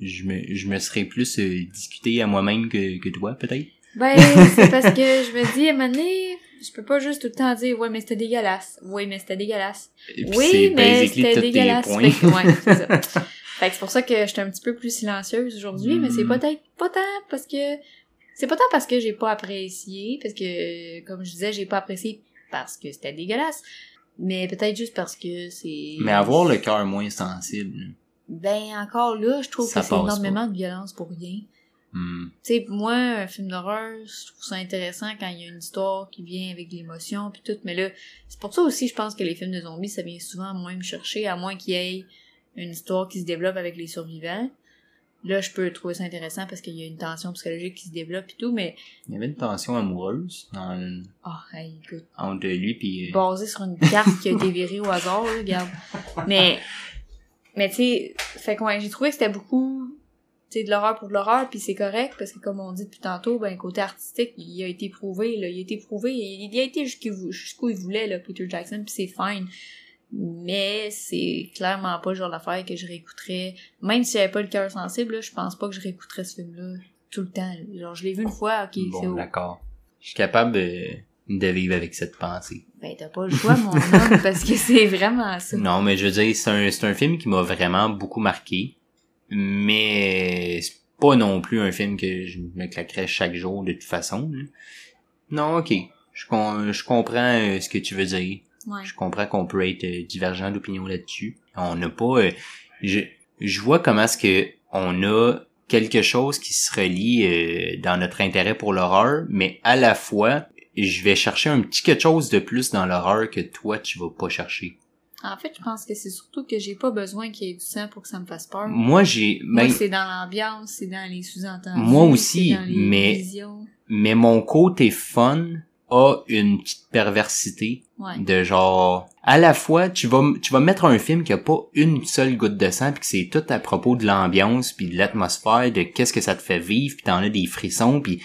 [SPEAKER 1] je me, je me serais plus euh, discuté à moi-même que, que toi, peut-être.
[SPEAKER 2] Ben, c'est parce que je me dis, à un moment donné, je peux pas juste tout le temps dire, ouais, mais c'était dégueulasse. Oui, mais c'était dégueulasse. Oui, mais c'était dégueulasse. Fait que, ouais, c'est ça. Fait que c'est pour ça que j'étais un petit peu plus silencieuse aujourd'hui, mais c'est
[SPEAKER 1] Mm.
[SPEAKER 2] peut-être pas tant parce que, c'est pas tant parce que j'ai pas apprécié, parce que, comme je disais, j'ai pas apprécié parce que c'était dégueulasse, mais peut-être juste parce que c'est...
[SPEAKER 1] Mais avoir le cœur moins sensible.
[SPEAKER 2] Ben, encore là, je trouve
[SPEAKER 1] Ça
[SPEAKER 2] que c'est énormément de violence pour rien.
[SPEAKER 1] Hmm,
[SPEAKER 2] Tu sais, pour moi, un film d'horreur, je trouve ça intéressant quand il y a une histoire qui vient avec de l'émotion puis tout. Mais là, c'est pour ça aussi, je pense que les films de zombies, ça vient souvent moins me chercher, à moins qu'il y ait une histoire qui se développe avec les survivants. Là, je peux trouver ça intéressant parce qu'il y a une tension psychologique qui se développe et tout, mais...
[SPEAKER 1] Il y avait une tension amoureuse dans le-
[SPEAKER 2] Oh, hey, écoute.
[SPEAKER 1] entre lui puis... euh,
[SPEAKER 2] Basé sur une carte qui a été virée au hasard, là, regarde. Mais... Mais tu sais, fait que ouais, j'ai trouvé que c'était beaucoup de l'horreur pour de l'horreur, puis c'est correct, parce que comme on dit depuis tantôt, ben côté artistique, il a été prouvé, là, il a été prouvé, il, a été jusqu'où jusqu'où il voulait, là, Peter Jackson, puis c'est fine. Mais c'est clairement pas le genre d'affaire que je réécouterais, même si j'avais pas le cœur sensible, là, je pense pas que je réécouterais ce film-là tout le temps. Genre, je l'ai vu une fois, ok, c'est
[SPEAKER 1] Bon, d'accord. Je suis capable de, de vivre avec cette pensée.
[SPEAKER 2] Ben t'as pas le choix, mon homme, parce que c'est vraiment ça.
[SPEAKER 1] Non, mais je veux dire, c'est un, c'est un film qui m'a vraiment beaucoup marqué. Mais c'est pas non plus un film que je me claquerais chaque jour de toute façon. là. Non, ok. Je, com- je comprends euh, ce que tu veux dire.
[SPEAKER 2] Ouais.
[SPEAKER 1] Je comprends qu'on peut être euh, divergent d'opinion là-dessus. On n'a pas... euh, je, je vois comment est-ce que on a quelque chose qui se relie dans notre intérêt pour l'horreur, mais à la fois, je vais chercher un petit quelque chose de plus dans l'horreur que toi, tu vas pas chercher.
[SPEAKER 2] En fait, je pense que c'est surtout que j'ai pas besoin qu'il y ait du sang pour que ça me fasse peur.
[SPEAKER 1] Moi, j'ai...
[SPEAKER 2] Moi,
[SPEAKER 1] ben,
[SPEAKER 2] c'est dans l'ambiance, c'est dans les sous-entendus.
[SPEAKER 1] Moi aussi,
[SPEAKER 2] c'est dans les
[SPEAKER 1] mais-
[SPEAKER 2] visions.
[SPEAKER 1] mais mon côté fun a une petite perversité
[SPEAKER 2] Ouais.
[SPEAKER 1] de genre à la fois tu vas tu vas mettre un film qui a pas une seule goutte de sang puis que c'est tout à propos de l'ambiance puis de l'atmosphère de qu'est-ce que ça te fait vivre puis t'en as des frissons puis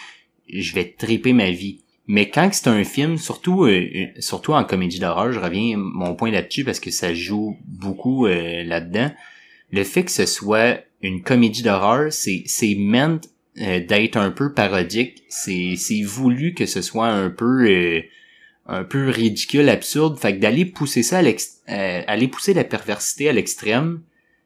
[SPEAKER 1] je vais triper ma vie mais quand c'est un film surtout euh, euh, surtout en comédie d'horreur je reviens mon point là-dessus parce que ça joue beaucoup euh, là-dedans. Le fait que ce soit une comédie d'horreur c'est c'est meant d'être un peu parodique. C'est c'est voulu que ce soit un peu un peu ridicule, absurde. Fait que d'aller pousser ça à euh, aller pousser la perversité à l'extrême,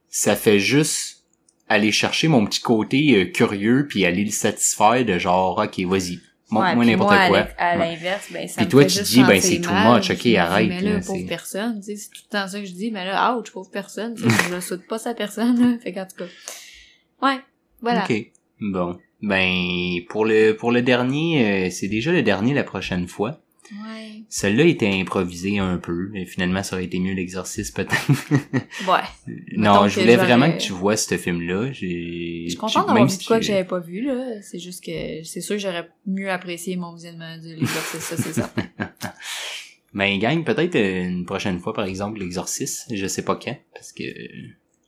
[SPEAKER 1] ça fait juste aller chercher mon petit côté curieux puis aller le satisfaire de genre ok vas-y montre
[SPEAKER 2] Ouais,
[SPEAKER 1] moi
[SPEAKER 2] puis
[SPEAKER 1] n'importe quoi
[SPEAKER 2] À l'inverse, ben, ça
[SPEAKER 1] Puis
[SPEAKER 2] me
[SPEAKER 1] toi,
[SPEAKER 2] fait
[SPEAKER 1] tu
[SPEAKER 2] juste
[SPEAKER 1] dis, ben, c'est too much, ok, arrête,
[SPEAKER 2] Mais là, pauvre personne, tu sais, c'est tout le temps ça que je dis, mais là, ouch, pauvre personne, je le souhaite pas sa personne, là. Fait qu'en tout cas. Ouais, voilà.
[SPEAKER 1] ok bon ben pour le pour le dernier euh, c'est déjà le dernier la prochaine fois
[SPEAKER 2] Ouais.
[SPEAKER 1] celui-là était improvisé un peu mais finalement ça aurait été mieux l'exercice peut-être
[SPEAKER 2] Ouais.
[SPEAKER 1] non
[SPEAKER 2] Mettons
[SPEAKER 1] je voulais vraiment que tu vois ce film là j'ai
[SPEAKER 2] Je suis contente d'avoir vu de quoi que j'avais pas vu, là. C'est juste que, c'est sûr que j'aurais mieux apprécié mon visionnement de l'exercice, ça, c'est ça.
[SPEAKER 1] Ben, gang, peut-être euh, une prochaine fois, par exemple, l'exorcisme. Je sais pas quand, parce que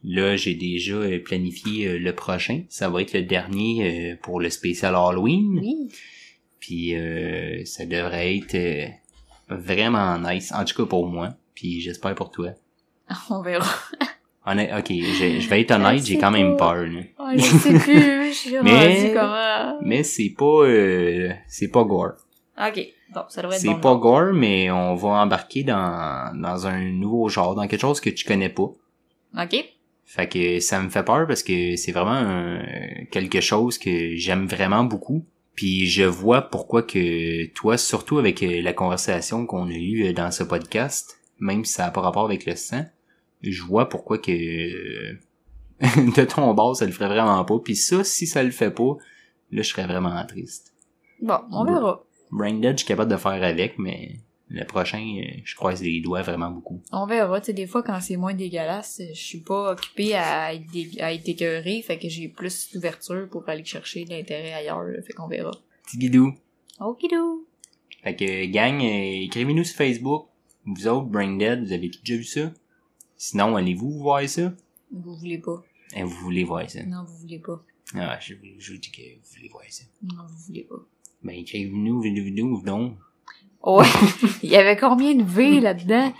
[SPEAKER 1] là, j'ai déjà euh, planifié euh, le prochain. Ça va être le dernier euh, pour le spécial Halloween.
[SPEAKER 2] Oui.
[SPEAKER 1] Puis euh, ça devrait être euh, vraiment nice, en tout cas pour moi. Puis j'espère pour toi.
[SPEAKER 2] On verra.
[SPEAKER 1] Honnête, ok, je, je vais être honnête, j'ai quand même
[SPEAKER 2] pas.
[SPEAKER 1] peur. là.
[SPEAKER 2] Oh, je sais plus, je suis
[SPEAKER 1] Mais-
[SPEAKER 2] comment.
[SPEAKER 1] Mais c'est pas, euh, c'est pas gore.
[SPEAKER 2] Ok. Bon, ça devrait être
[SPEAKER 1] C'est
[SPEAKER 2] bon.
[SPEAKER 1] pas gore, mais on va embarquer dans dans un nouveau genre, dans quelque chose que tu connais pas.
[SPEAKER 2] Ok.
[SPEAKER 1] Fait que ça me fait peur parce que c'est vraiment un- quelque chose que j'aime vraiment beaucoup. Puis je vois pourquoi que toi, surtout avec euh, la conversation qu'on a eue euh, dans ce podcast, même si ça n'a pas rapport avec le sang, je vois pourquoi que euh, de ton bord, ça le ferait vraiment pas. Puis ça, si ça le fait pas, là, je serais vraiment triste.
[SPEAKER 2] Bon, on verra.
[SPEAKER 1] Brain Dead, je suis capable de faire avec, mais le prochain, euh, je croise les doigts vraiment beaucoup.
[SPEAKER 2] On verra, tu sais, des fois, quand c'est moins dégueulasse, je suis pas occupée à être, dé- à être écœurée, fait que j'ai plus d'ouverture pour aller chercher de l'intérêt ailleurs, là, fait qu'on verra.
[SPEAKER 1] Petit guidou.
[SPEAKER 2] Okidou!
[SPEAKER 1] Fait que, gang, euh, écrivez-nous sur Facebook. Vous autres, Brain Dead, vous avez déjà vu ça? Sinon, allez-vous voir ça?
[SPEAKER 2] Vous voulez pas.
[SPEAKER 1] Eh, vous voulez voir ça.
[SPEAKER 2] Non, vous voulez pas.
[SPEAKER 1] Ah, je, je vous dis que vous voulez voir ça.
[SPEAKER 2] Non, vous voulez pas.
[SPEAKER 1] Ben, écrivez-nous, vidéo, donc.
[SPEAKER 2] Ouais. Il y avait combien de V là-dedans?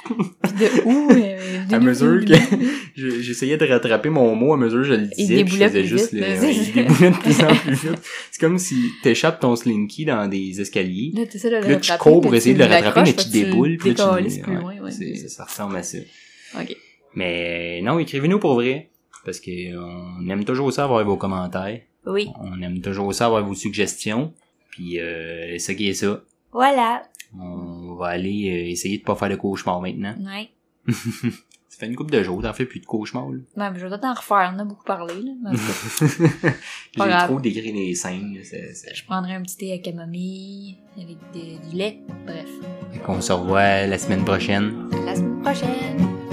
[SPEAKER 2] Pis de où? euh,
[SPEAKER 1] À mesure que je- j'essayais de rattraper mon mot, à mesure que je le disais, puis je faisais juste
[SPEAKER 2] vite,
[SPEAKER 1] le,
[SPEAKER 2] là,
[SPEAKER 1] ouais,
[SPEAKER 2] c'est
[SPEAKER 1] il déboulait de plus en plus vite. C'est comme si t'échappes ton slinky dans des escaliers.
[SPEAKER 2] Là, le
[SPEAKER 1] tu cours pour essayer de le rattraper, mais tu déboules, puis là, tu
[SPEAKER 2] plus loin, ouais,
[SPEAKER 1] ça ressemble à ça.
[SPEAKER 2] Ok.
[SPEAKER 1] Mais non, écrivez-nous pour vrai. Parce que on aime toujours ça avoir vos commentaires.
[SPEAKER 2] Oui.
[SPEAKER 1] On aime toujours ça avoir vos suggestions. Puis euh, ça qui est ça.
[SPEAKER 2] Voilà.
[SPEAKER 1] On va aller euh, essayer de pas faire de cauchemar maintenant.
[SPEAKER 2] Ouais.
[SPEAKER 1] Ça fait une couple de jours, t'en fais plus de cauchemar. là.
[SPEAKER 2] Non, mais je vais peut-être en refaire. On a beaucoup parlé, là.
[SPEAKER 1] J'ai trop décrit les scènes.
[SPEAKER 2] Je prendrai un petit thé à camomille, avec du lait. Bref.
[SPEAKER 1] Fait qu'on se revoit la semaine prochaine.
[SPEAKER 2] La semaine prochaine.